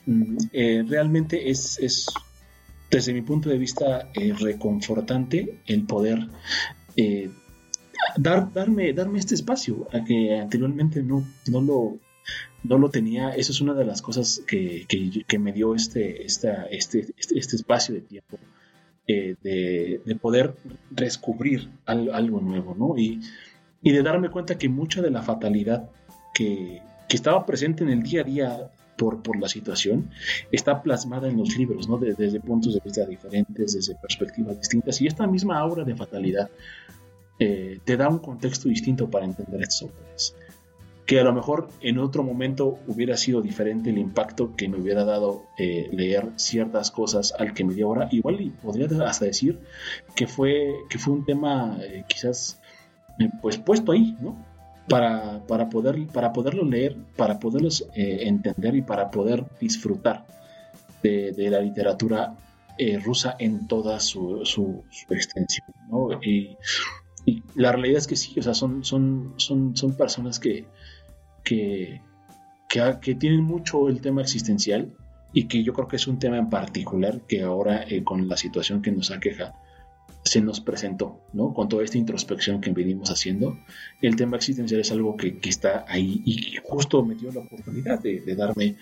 Mm, eh, realmente es, es, desde mi punto de vista, eh, reconfortante el poder eh, dar, darme, darme este espacio, a que anteriormente no, no, lo, no lo tenía. Eso es una de las cosas que, me dio este, esta, este, este, este espacio de tiempo. de, de, poder descubrir algo nuevo, ¿no? Y y de darme cuenta que mucha de la fatalidad que, estaba presente en el día a día por, por la situación está plasmada en los libros, ¿no? desde puntos de vista diferentes, desde perspectivas distintas. Y esta misma aura de fatalidad eh, te da un contexto distinto para entender estos autores. Que a lo mejor en otro momento hubiera sido diferente el impacto que me hubiera dado eh, leer ciertas cosas al que me dio ahora. Igual y podría hasta decir que fue, que fue un tema eh, quizás pues puesto ahí, ¿no? Para, para, poder, para poderlo leer, para poderlos eh, entender y para poder disfrutar de, la literatura eh, rusa en toda su, su, extensión, ¿no? Y, la realidad es que sí, o sea, son, son, son, son personas que, que, que, tienen mucho el tema existencial y que yo creo que es un tema en particular que ahora con la situación que nos aqueja se nos presentó, ¿no? Con toda esta introspección que venimos haciendo, el tema existencial es algo que, está ahí y justo me dio la oportunidad de, darme,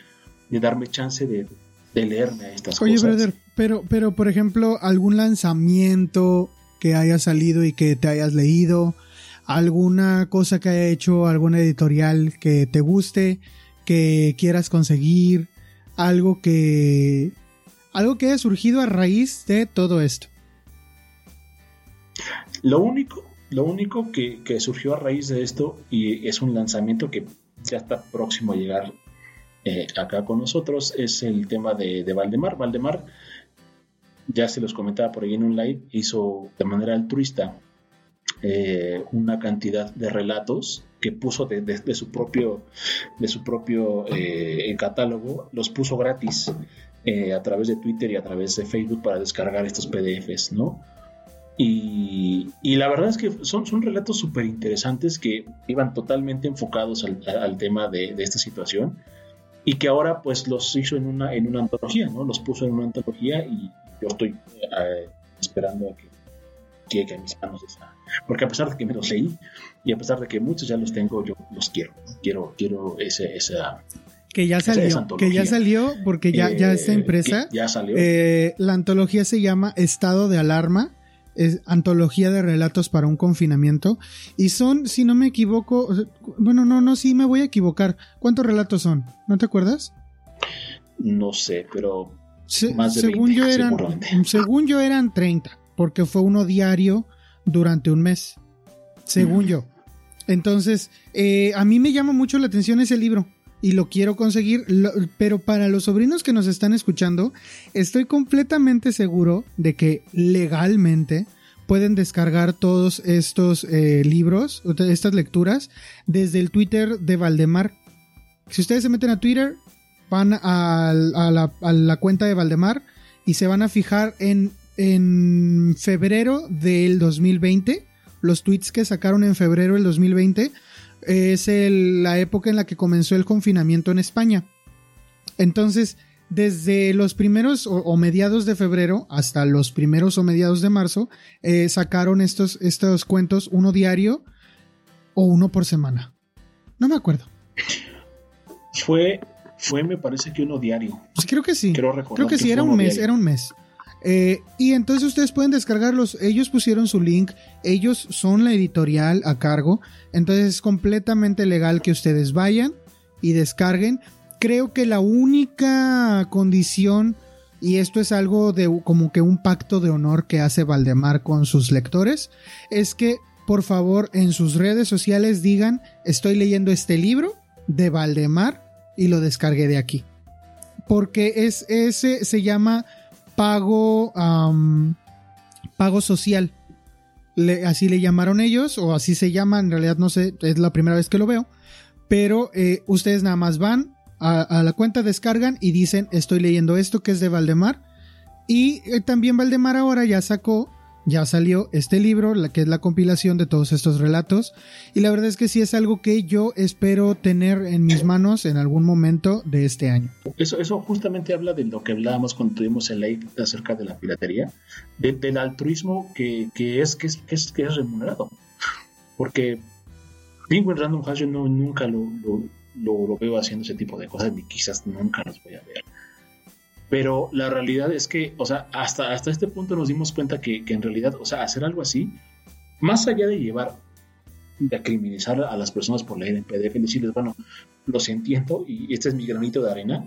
de darme chance de, leerme a estas Oye, cosas. Oye, brother, pero, pero por ejemplo, algún lanzamiento que haya salido y que te hayas leído, alguna cosa que haya hecho, alguna editorial que te guste, que quieras conseguir, algo que algo que haya surgido a raíz de todo esto. Lo único, lo único que, surgió a raíz de esto y es un lanzamiento que ya está próximo a llegar eh, acá con nosotros es el tema de, Valdemar. Valdemar, ya se los comentaba por ahí en un live, hizo de manera altruista eh, una cantidad de relatos que puso de, su propio, de su propio eh, catálogo, los puso gratis a través de Twitter y a través de Facebook para descargar estos PDFs, ¿no? Y, la verdad es que son, son relatos súper interesantes que iban totalmente enfocados al, tema de, esta situación y que ahora pues los hizo en una, en una antología, ¿no? Los puso en una antología y yo estoy eh, esperando a que llegue a mis manos esa. Porque a pesar de que me los leí y a pesar de que muchos ya los tengo, yo los quiero. Quiero, quiero ese, esa, que ya salió, que ya salió porque ya, ya está impresa. Ya salió. Eh, la antología se llama Estado de Alarma es antología de relatos para un confinamiento y son, si no me equivoco, bueno, no, no, sí me voy a equivocar. ¿Cuántos relatos son? ¿No te acuerdas? No sé, pero más de según yo eran según yo eran 30, porque fue uno diario durante un mes. Según yo. Entonces, eh, a mí me llama mucho la atención ese libro y lo quiero conseguir, pero para los sobrinos que nos están escuchando, estoy completamente seguro de que legalmente pueden descargar todos estos eh, libros, estas lecturas, desde el Twitter de Valdemar. Si ustedes se meten a Twitter, van a, la, a la, cuenta de Valdemar y se van a fijar en, en febrero del 2020, los tweets que sacaron en febrero del 2020 es la época en la que comenzó el confinamiento en España. Entonces, desde los primeros o, mediados de febrero hasta los primeros o mediados de marzo, eh, sacaron estos, estos cuentos, uno diario o uno por semana. No me acuerdo. Fue, fue me parece que uno diario. Pues creo que sí. Creo, que, sí, era un mes, era un mes. Eh, y entonces ustedes pueden descargarlos. Ellos pusieron su link. Ellos son la editorial a cargo. Entonces es completamente legal que ustedes vayan y descarguen. Creo que la única condición, y esto es algo de como que un pacto de honor que hace Valdemar con sus lectores, es que por favor en sus redes sociales digan estoy leyendo este libro de Valdemar y lo descargué de aquí. Porque es, ese se llama pago, pago social. así le llamaron ellos, o así se llama, en realidad no sé, es la primera vez que lo veo. Pero eh, ustedes nada más van a, la cuenta, descargan y dicen estoy leyendo esto que es de Valdemar. Y eh, también Valdemar ahora ya sacó ya salió este libro, la que es la compilación de todos estos relatos. Y la verdad es que sí es algo que yo espero tener en mis manos en algún momento de este año. Eso, eso justamente habla de lo que hablábamos cuando tuvimos el ley acerca de la piratería, del altruismo que, es, que, es, que, es, remunerado. Porque Penguin Random House yo no, nunca lo, lo, lo veo haciendo ese tipo de cosas, ni quizás nunca los voy a ver. Pero la realidad es que, o sea, hasta, hasta este punto nos dimos cuenta que, que en realidad, o sea, hacer algo así, más allá de llevar de criminalizar a las personas por leer en PDF y decirles, bueno, los entiendo y este es mi granito de arena,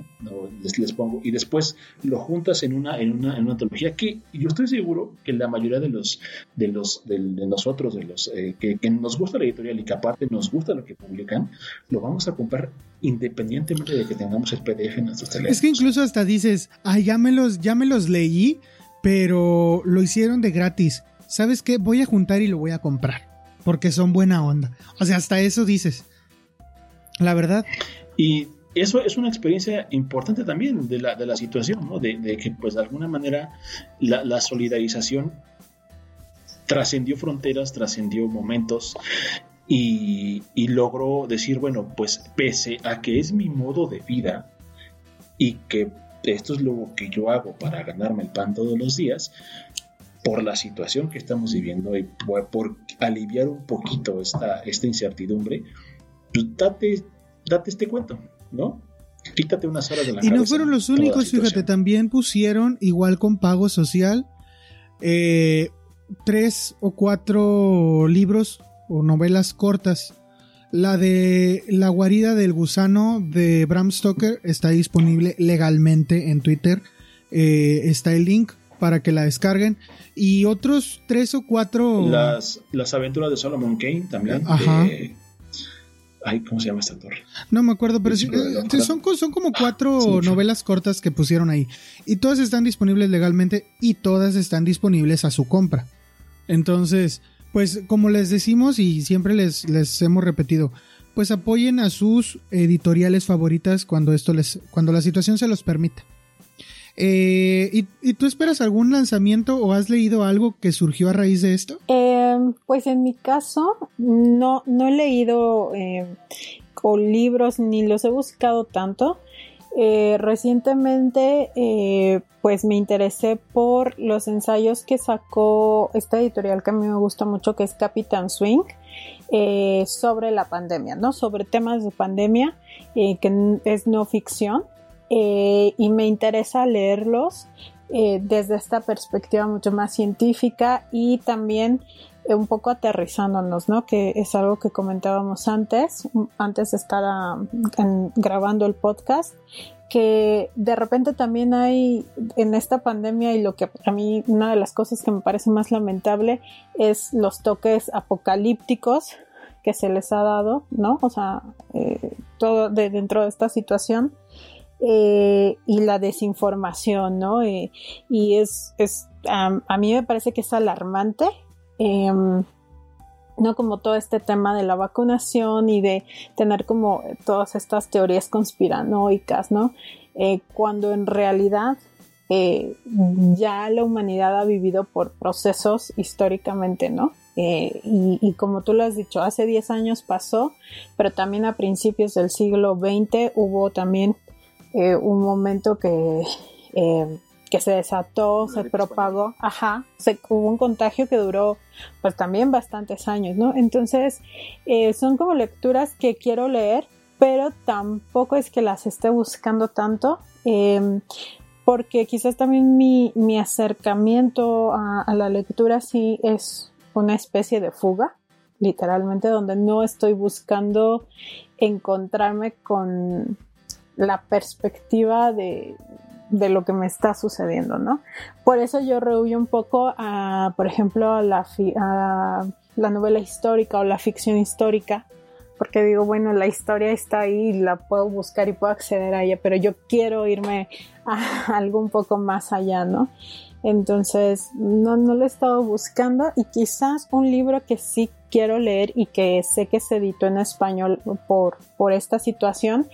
les, les, pongo, y después lo juntas en una, en una, en una antología que yo estoy seguro que la mayoría de los, de los, de, nosotros, de los eh, que, nos gusta la editorial y que aparte nos gusta lo que publican, lo vamos a comprar independientemente de que tengamos el PDF en nuestros teléfonos. Es que incluso hasta dices, ay, ya me los, ya me los leí, pero lo hicieron de gratis. ¿Sabes qué? Voy a juntar y lo voy a comprar porque son buena onda. O sea, hasta eso dices. La verdad. Y eso es una experiencia importante también de la, de la situación, ¿no? De, que, pues, de alguna manera la, solidarización trascendió fronteras, trascendió momentos y, y, logró decir, bueno, pues pese a que es mi modo de vida y que esto es lo que yo hago para ganarme el pan todos los días, por la situación que estamos viviendo y por, aliviar un poquito esta, esta incertidumbre, pues date, date este cuento, ¿no? Quítate unas horas de la Y no fueron los únicos, fíjate, también pusieron, igual con pago social, eh, tres o cuatro libros o novelas cortas. La de La guarida del gusano de Bram Stoker está disponible legalmente en Twitter. Eh, está el link para que la descarguen. Y otros tres o cuatro. Las, las aventuras de Solomon Kane también. Ajá. Ay, ¿cómo se llama esta torre? No me acuerdo, pero eh, son, son como cuatro novelas cortas que pusieron ahí. Y todas están disponibles legalmente y todas están disponibles a su compra. Entonces, pues como les decimos y siempre les, les hemos repetido, pues apoyen a sus editoriales favoritas cuando esto les, cuando la situación se los permita. Eh, ¿y, tú esperas algún lanzamiento o has leído algo que surgió a raíz de esto? Em, pues en mi caso, no, no he leído eh, con libros ni los he buscado tanto. Eh, recientemente, eh, pues me interesé por los ensayos que sacó esta editorial que a mí me gusta mucho, que es Capitán Swing, sobre la pandemia, ¿no? Sobre temas de pandemia, que es no ficción. Eh, y me interesa leerlos eh, desde esta perspectiva mucho más científica y también eh, un poco aterrizándonos, ¿no? Que es algo que comentábamos antes, antes de estar ah, grabando el podcast, que de repente también hay en esta pandemia y lo que a mí una de las cosas que me parece más lamentable es los toques apocalípticos que se les ha dado, ¿no? O sea, todo de, dentro de esta situación eh, y la desinformación, ¿no? Eh, y es, es a mí me parece que es alarmante, em, ¿no? Como todo este tema de la vacunación y de tener como todas estas teorías conspiranoicas, ¿no? Eh, cuando en realidad ya la humanidad ha vivido por procesos históricamente, ¿no? y, y, como tú lo has dicho, hace 10 años pasó, pero también a principios del siglo XX hubo también eh, un momento que, eh, que se desató, se propagó, ajá, se, hubo un contagio que duró pues también bastantes años, ¿no? Entonces eh, son como lecturas que quiero leer, pero tampoco es que las esté buscando tanto. Em, porque quizás también mi, mi acercamiento a, a, la lectura sí es una especie de fuga, literalmente, donde no estoy buscando encontrarme con la perspectiva de, de lo que me está sucediendo, ¿no? Por eso yo rehuyo un poco a, por ejemplo, a la, a la novela histórica o la ficción histórica, porque digo, bueno, la historia está ahí, la puedo buscar y puedo acceder a ella, pero yo quiero irme a algo un poco más allá, ¿no? Entonces, no, no lo he estado buscando y quizás un libro que sí quiero leer y que sé que se editó en español por, por esta situación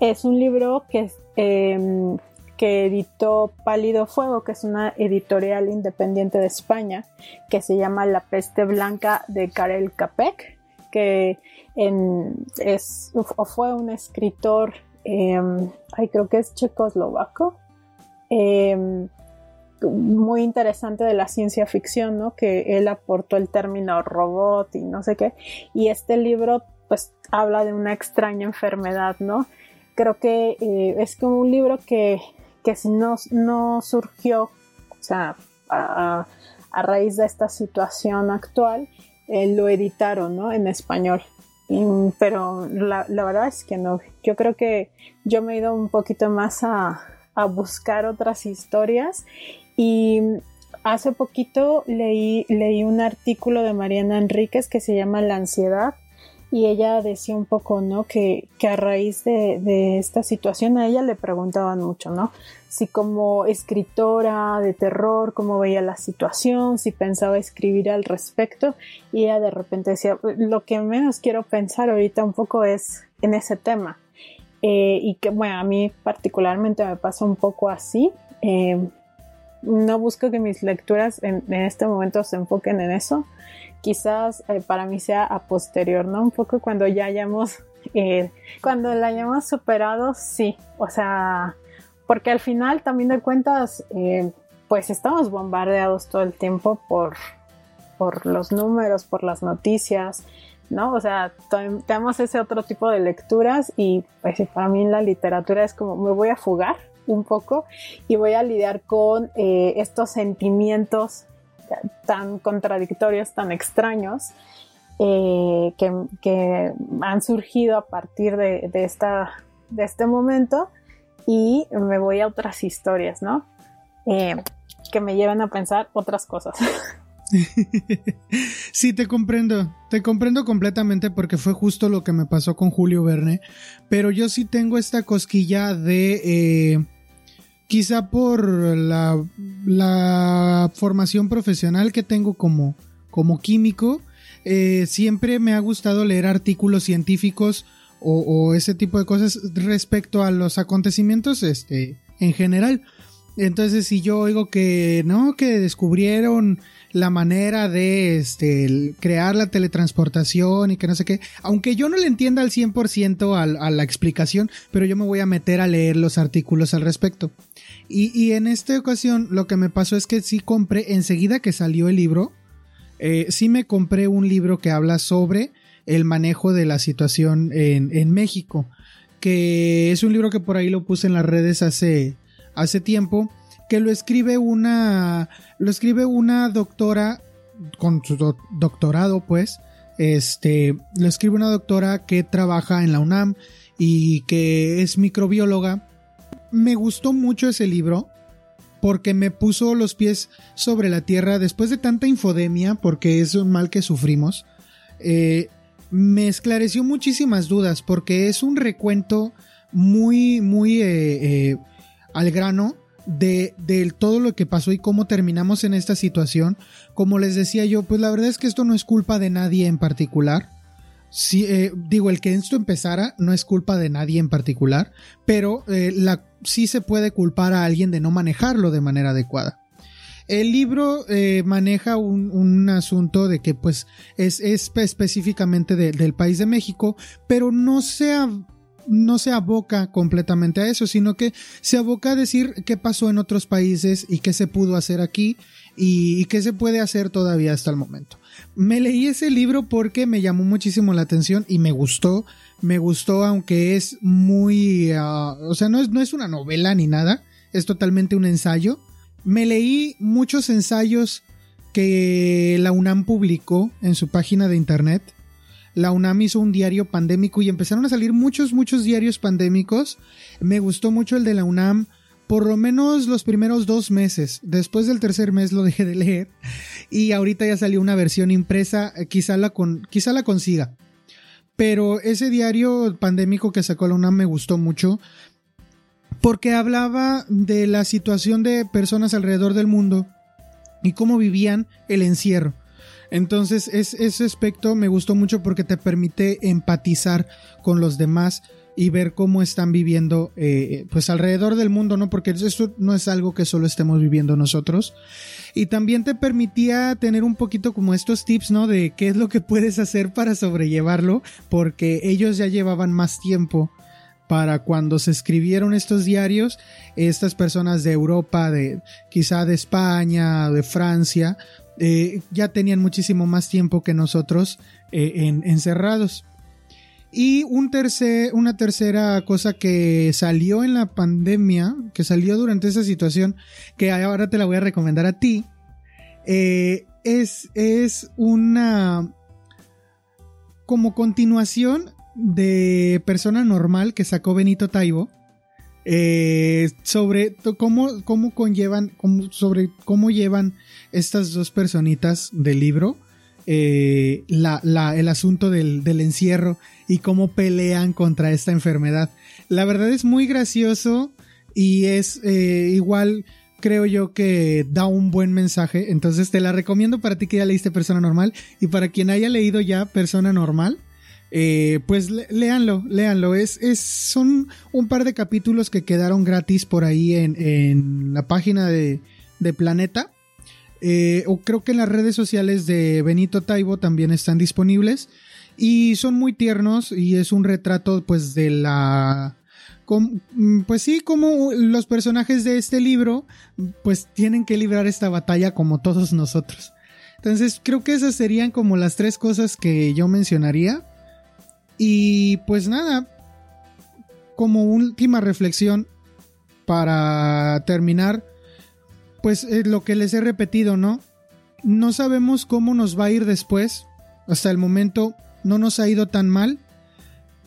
es un libro que, eh, que editó Pálido Fuego, que es una editorial independiente de España, que se llama La Peste Blanca de Karel Capek, que es, o fue un escritor, eh, ay, creo que es checoslovaco, eh, muy interesante de la ciencia ficción, ¿no? Que él aportó el término robot y no sé qué. Y este libro, pues, habla de una extraña enfermedad, ¿no? Creo que eh, es como un libro que, que si no, no surgió, o sea, a, a, raíz de esta situación actual, eh, lo editaron, ¿no? En español. Y, pero la, la, verdad es que no. Yo creo que yo me he ido un poquito más a, a buscar otras historias y hace poquito leí, leí un artículo de Mariana Enríquez que se llama La ansiedad y ella decía un poco, ¿no? Que, que a raíz de, de, esta situación a ella le preguntaban mucho, ¿no? Si como escritora de terror, cómo veía la situación, si pensaba escribir al respecto y ella de repente decía, lo que menos quiero pensar ahorita un poco es en ese tema. Eh, y que, bueno, a mí particularmente me pasa un poco así. Eh, no busco que mis lecturas en, este momento se enfoquen en eso. Quizás eh, para mí sea a posterior, ¿no? Un poco cuando ya hayamos, eh, cuando la hayamos superado, sí. O sea, porque al final también de cuentas, eh, pues estamos bombardeados todo el tiempo por, por los números, por las noticias, ¿no? O sea, tenemos ese otro tipo de lecturas y pues para mí la literatura es como me voy a fugar un poco y voy a lidiar con eh, estos sentimientos tan contradictorios, tan extraños, eh, que, que, han surgido a partir de, de, esta, de este momento y me voy a otras historias, ¿no? Eh, que me llevan a pensar otras cosas. sí, te comprendo, te comprendo completamente porque fue justo lo que me pasó con Julio Verne, pero yo sí tengo esta cosquilla de... quizá por la, formación profesional que tengo como, como químico, eh, siempre me ha gustado leer artículos científicos o, o, ese tipo de cosas respecto a los acontecimientos este, en general. Entonces, si yo oigo que no, que descubrieron la manera de este, crear la teletransportación y que no sé qué, aunque yo no le entienda al 100% a, a la explicación, pero yo me voy a meter a leer los artículos al respecto. Y, en esta ocasión lo que me pasó es que sí compré, enseguida que salió el libro, eh, sí me compré un libro que habla sobre el manejo de la situación en, México, que es un libro que por ahí lo puse en las redes hace, hace tiempo que lo escribe una lo escribe una doctora con su do doctorado pues este lo escribe una doctora que trabaja en la UNAM y que es microbióloga me gustó mucho ese libro porque me puso los pies sobre la tierra después de tanta infodemia porque es un mal que sufrimos eh, me esclareció muchísimas dudas porque es un recuento muy muy eh, eh, al grano de, de, todo lo que pasó y cómo terminamos en esta situación. Como les decía yo, pues la verdad es que esto no es culpa de nadie en particular. Eh, digo, el que esto empezara no es culpa de nadie en particular, pero eh, sí se puede culpar a alguien de no manejarlo de manera adecuada. El libro eh, maneja un, un, asunto de que pues es, es específicamente de, del país de México, pero no se no se aboca completamente a eso, sino que se aboca a decir qué pasó en otros países y qué se pudo hacer aquí y, qué se puede hacer todavía hasta el momento. Me leí ese libro porque me llamó muchísimo la atención y me gustó. Me gustó, aunque es muy. Ah, o sea, no es, no es una novela ni nada, es totalmente un ensayo. Me leí muchos ensayos que la UNAM publicó en su página de internet. La UNAM hizo un diario pandémico y empezaron a salir muchos, muchos diarios pandémicos. Me gustó mucho el de la UNAM por lo menos los primeros dos meses. Después del tercer mes lo dejé de leer y ahorita ya salió una versión impresa, eh, quizá la, con, quizá la consiga. Pero ese diario pandémico que sacó la UNAM me gustó mucho porque hablaba de la situación de personas alrededor del mundo y cómo vivían el encierro. Entonces ese aspecto me gustó mucho porque te permite empatizar con los demás y ver cómo están viviendo eh, pues alrededor del mundo, ¿no? Porque esto no es algo que solo estemos viviendo nosotros. Y también te permitía tener un poquito como estos tips, ¿no? De qué es lo que puedes hacer para sobrellevarlo, porque ellos ya llevaban más tiempo para cuando se escribieron estos diarios, estas personas de Europa, de quizá de España, de Francia, eh, ya tenían muchísimo más tiempo que nosotros eh, en, encerrados. Y un tercer, una tercera cosa que salió en la pandemia, que salió durante esa situación, que ahora te la voy a recomendar a ti, eh, es, es una como continuación de Persona Normal que sacó Benito Taibo. Eh, sobre cómo, cómo conllevan, sobre cómo llevan estas dos personitas del libro eh, la, el asunto del, encierro y cómo pelean contra esta enfermedad. La verdad es muy gracioso y es eh, igual creo yo que da un buen mensaje. Entonces te la recomiendo para ti que ya leíste Persona Normal y para quien haya leído ya Persona Normal. Eh, pues léanlo, léanlo. Es, es, son un par de capítulos que quedaron gratis por ahí en, la página de Planeta. Eh, o creo que en las redes sociales de Benito Taibo también están disponibles. Y son muy tiernos y es un retrato pues de la... pues sí, como los personajes de este libro pues tienen que librar esta batalla como todos nosotros. Entonces creo que esas serían como las tres cosas que yo mencionaría. Y pues nada, como última reflexión para terminar, pues eh, lo que les he repetido, ¿no? No sabemos cómo nos va a ir después. Hasta el momento no nos ha ido tan mal.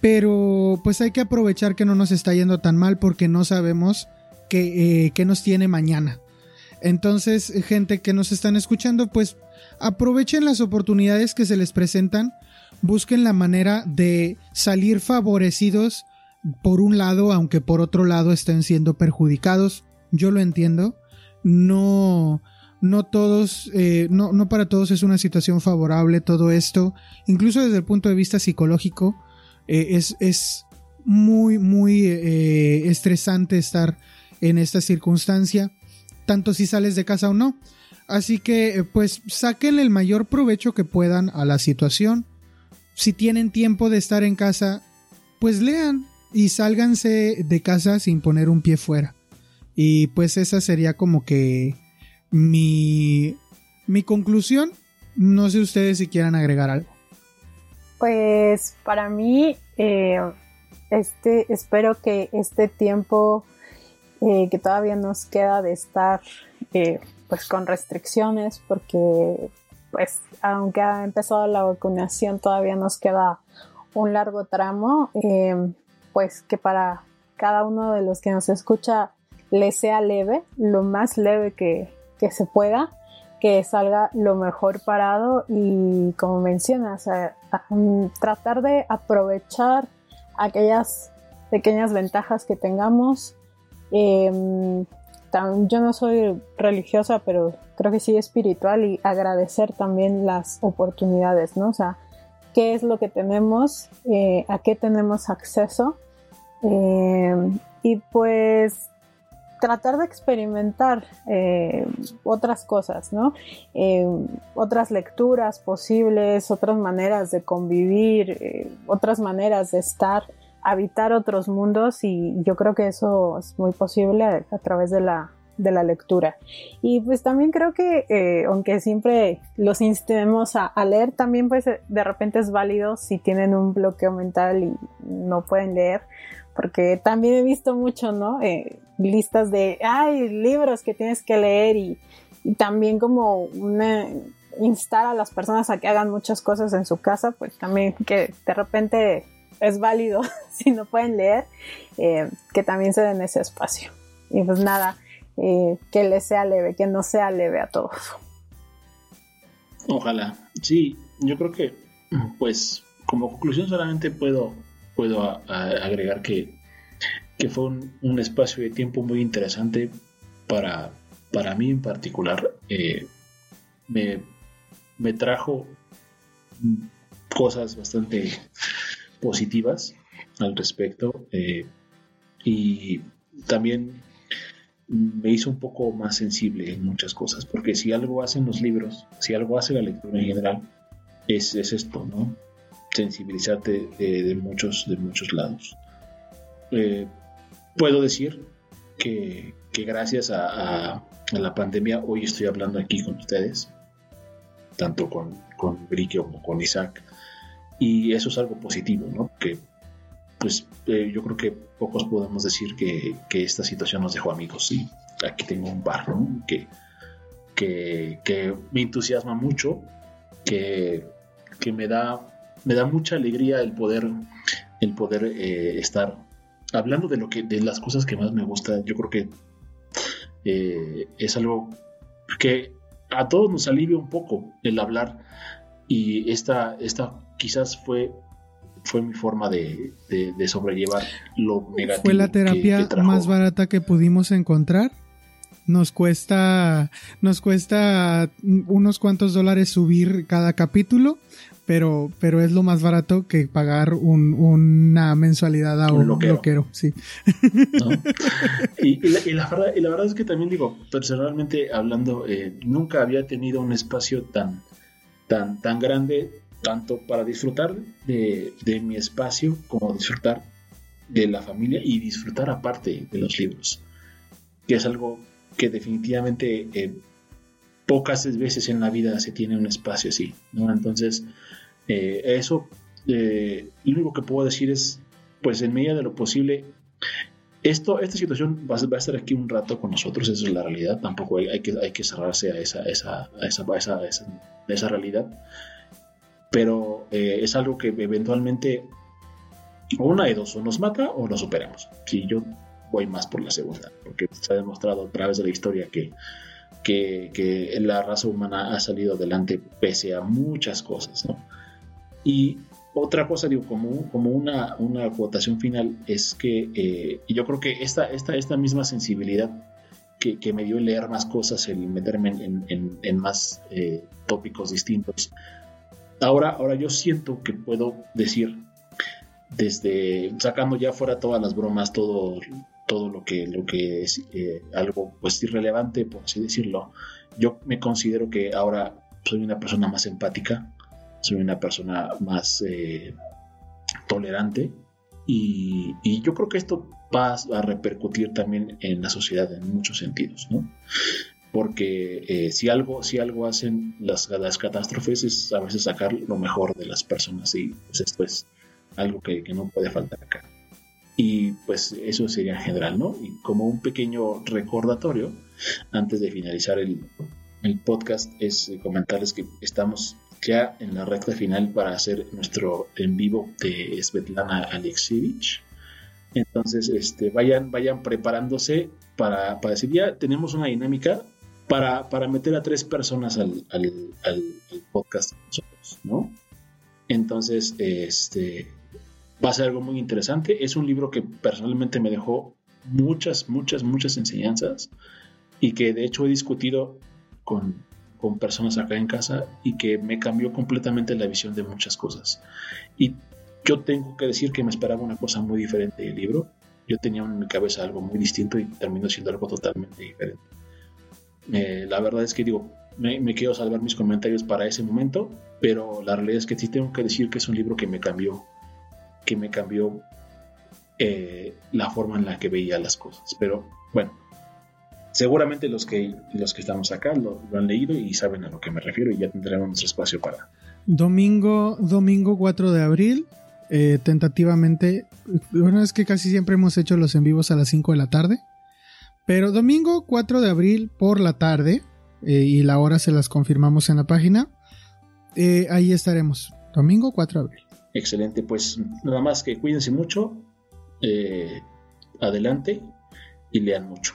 Pero pues hay que aprovechar que no nos está yendo tan mal porque no sabemos qué, eh, nos tiene mañana. Entonces, gente que nos están escuchando, pues aprovechen las oportunidades que se les presentan. Busquen la manera de salir favorecidos por un lado, aunque por otro lado estén siendo perjudicados. Yo lo entiendo no, no todos, eh, no, no para todos es una situación favorable todo esto, incluso desde el punto de vista psicológico, eh, es, es, muy, muy eh, estresante estar en esta circunstancia, tanto si sales de casa o no. Así que, pues, saquen el mayor provecho que puedan a la situación. Si tienen tiempo de estar en casa, pues lean y sálganse de casa sin poner un pie fuera. Y pues esa sería como que mi, mi conclusión. No sé ustedes si quieran agregar algo. Pues para mí, eh, este, espero que este tiempo eh, que todavía nos queda de estar eh, pues con restricciones, porque pues aunque ha empezado la vacunación todavía nos queda un largo tramo, pues que para cada uno de los que nos escucha le sea leve, lo más leve que, se pueda, que salga lo mejor parado y como mencionas, mm, tratar de aprovechar aquellas pequeñas ventajas que tengamos. Em, yo no soy religiosa, pero creo que sí espiritual y agradecer también las oportunidades, ¿no? O sea, qué es lo que tenemos, eh, a qué tenemos acceso. Em, y pues tratar de experimentar eh, otras cosas, ¿no? Eh, otras lecturas posibles, otras maneras de convivir, eh, otras maneras de estar habitar otros mundos y yo creo que eso es muy posible a, través de la, de la lectura. Y pues también creo que, aunque siempre los instemos a, leer, también pues de repente es válido si tienen un bloqueo mental y no pueden leer, porque también he visto mucho, ¿no? Eh, listas de, ay, libros que tienes que leer y, también como una, instar a las personas a que hagan muchas cosas en su casa, pues también que de repente es válido si no pueden leer, eh, que también se den ese espacio. Y pues nada, eh, que les sea leve, que no sea leve a todos. Ojalá, sí, yo creo que pues como conclusión solamente puedo, puedo agregar que, que fue un, espacio de tiempo muy interesante para, para mí en particular. Eh, me me trajo cosas bastante positivas al respecto eh, y también me hizo un poco más sensible en muchas cosas, porque si algo hacen los libros, si algo hace la lectura en general, es, esto, ¿no? Sensibilizarte de, muchos, de muchos lados. Eh, puedo decir que, gracias a, la pandemia hoy estoy hablando aquí con ustedes tanto con, con como con Isaac. Y eso es algo positivo, ¿no? Que pues eh, yo creo que pocos podemos decir que, esta situación nos dejó amigos. Y aquí tengo un par, ¿no? Que, que, me entusiasma mucho, que, que, me, da, me da mucha alegría el poder, el poder eh, estar hablando de, lo que, de las cosas que más me gustan. Yo creo que eh, es algo que a todos nos alivia un poco el hablar y esta, esta quizás fue, fue mi forma de, sobrellevar lo negativo. Fue la terapia más barata que pudimos encontrar. Nos cuesta, nos cuesta unos cuantos dólares subir cada capítulo, pero, pero es lo más barato que pagar una mensualidad a un, loquero. sí. Y, la, verdad, es que también digo, personalmente hablando, eh, nunca había tenido un espacio tan, tan, tan grande, tanto para disfrutar de, mi espacio como disfrutar de la familia y disfrutar aparte de los libros, que es algo que definitivamente eh, pocas veces en la vida se tiene un espacio así, ¿no? Entonces, eh, eso, eh, lo único que puedo decir es, pues en medida de lo posible, esto, esta situación va a, estar aquí un rato con nosotros, esa es la realidad, tampoco hay, que, hay que cerrarse a esa, esa, esa, esa, realidad, pero es algo que eventualmente, o una de dos, o nos mata o lo superamos. Si yo voy más por la segunda, porque se ha demostrado a través de la historia que que, la raza humana ha salido adelante pese a muchas cosas, ¿no? Y otra cosa, digo, como, como una, una votación final, es que eh, yo creo que esta, esta, esta misma sensibilidad que, que, me dio leer más cosas, el meterme en, en, más eh, tópicos distintos, ahora, ahora yo siento que puedo decir, desde sacando ya fuera todas las bromas, todo, todo lo que, lo que es eh, algo pues irrelevante, por así decirlo, yo me considero que ahora soy una persona más empática, soy una persona más eh, tolerante y, yo creo que esto va a repercutir también en la sociedad en muchos sentidos, ¿no? Porque eh, si, algo, si algo hacen las, las catástrofes es a veces sacar lo mejor de las personas y pues esto es algo que, que no puede faltar acá. Y pues eso sería en general, ¿no? Y como un pequeño recordatorio, antes de finalizar el, el podcast, es comentarles que estamos ya en la recta final para hacer nuestro en vivo de Svetlana Alexievich. Entonces, este, vayan, vayan preparándose para, para decir, ya tenemos una dinámica para, para meter a tres personas al, al, al, podcast nosotros, ¿no? Entonces, este, va a ser algo muy interesante. Es un libro que personalmente me dejó muchas, muchas, muchas enseñanzas y que de hecho he discutido con, con personas acá en casa y que me cambió completamente la visión de muchas cosas. Y yo tengo que decir que me esperaba una cosa muy diferente del libro. Yo tenía en mi cabeza algo muy distinto y terminó siendo algo totalmente diferente. Eh, la verdad es que digo, me, me, quiero salvar mis comentarios para ese momento, pero la realidad es que sí tengo que decir que es un libro que me cambió, que me cambió eh, la forma en la que veía las cosas. Pero bueno, seguramente los que, los que estamos acá lo, han leído y saben a lo que me refiero y ya tendremos nuestro espacio para... Domingo, domingo 4 de abril, eh, tentativamente, bueno, es que casi siempre hemos hecho los en vivos a las 5 de la tarde, pero domingo 4 de abril por la tarde, eh, y la hora se las confirmamos en la página, ahí estaremos, domingo 4 de abril. Excelente, pues nada más que cuídense mucho, adelante y lean mucho.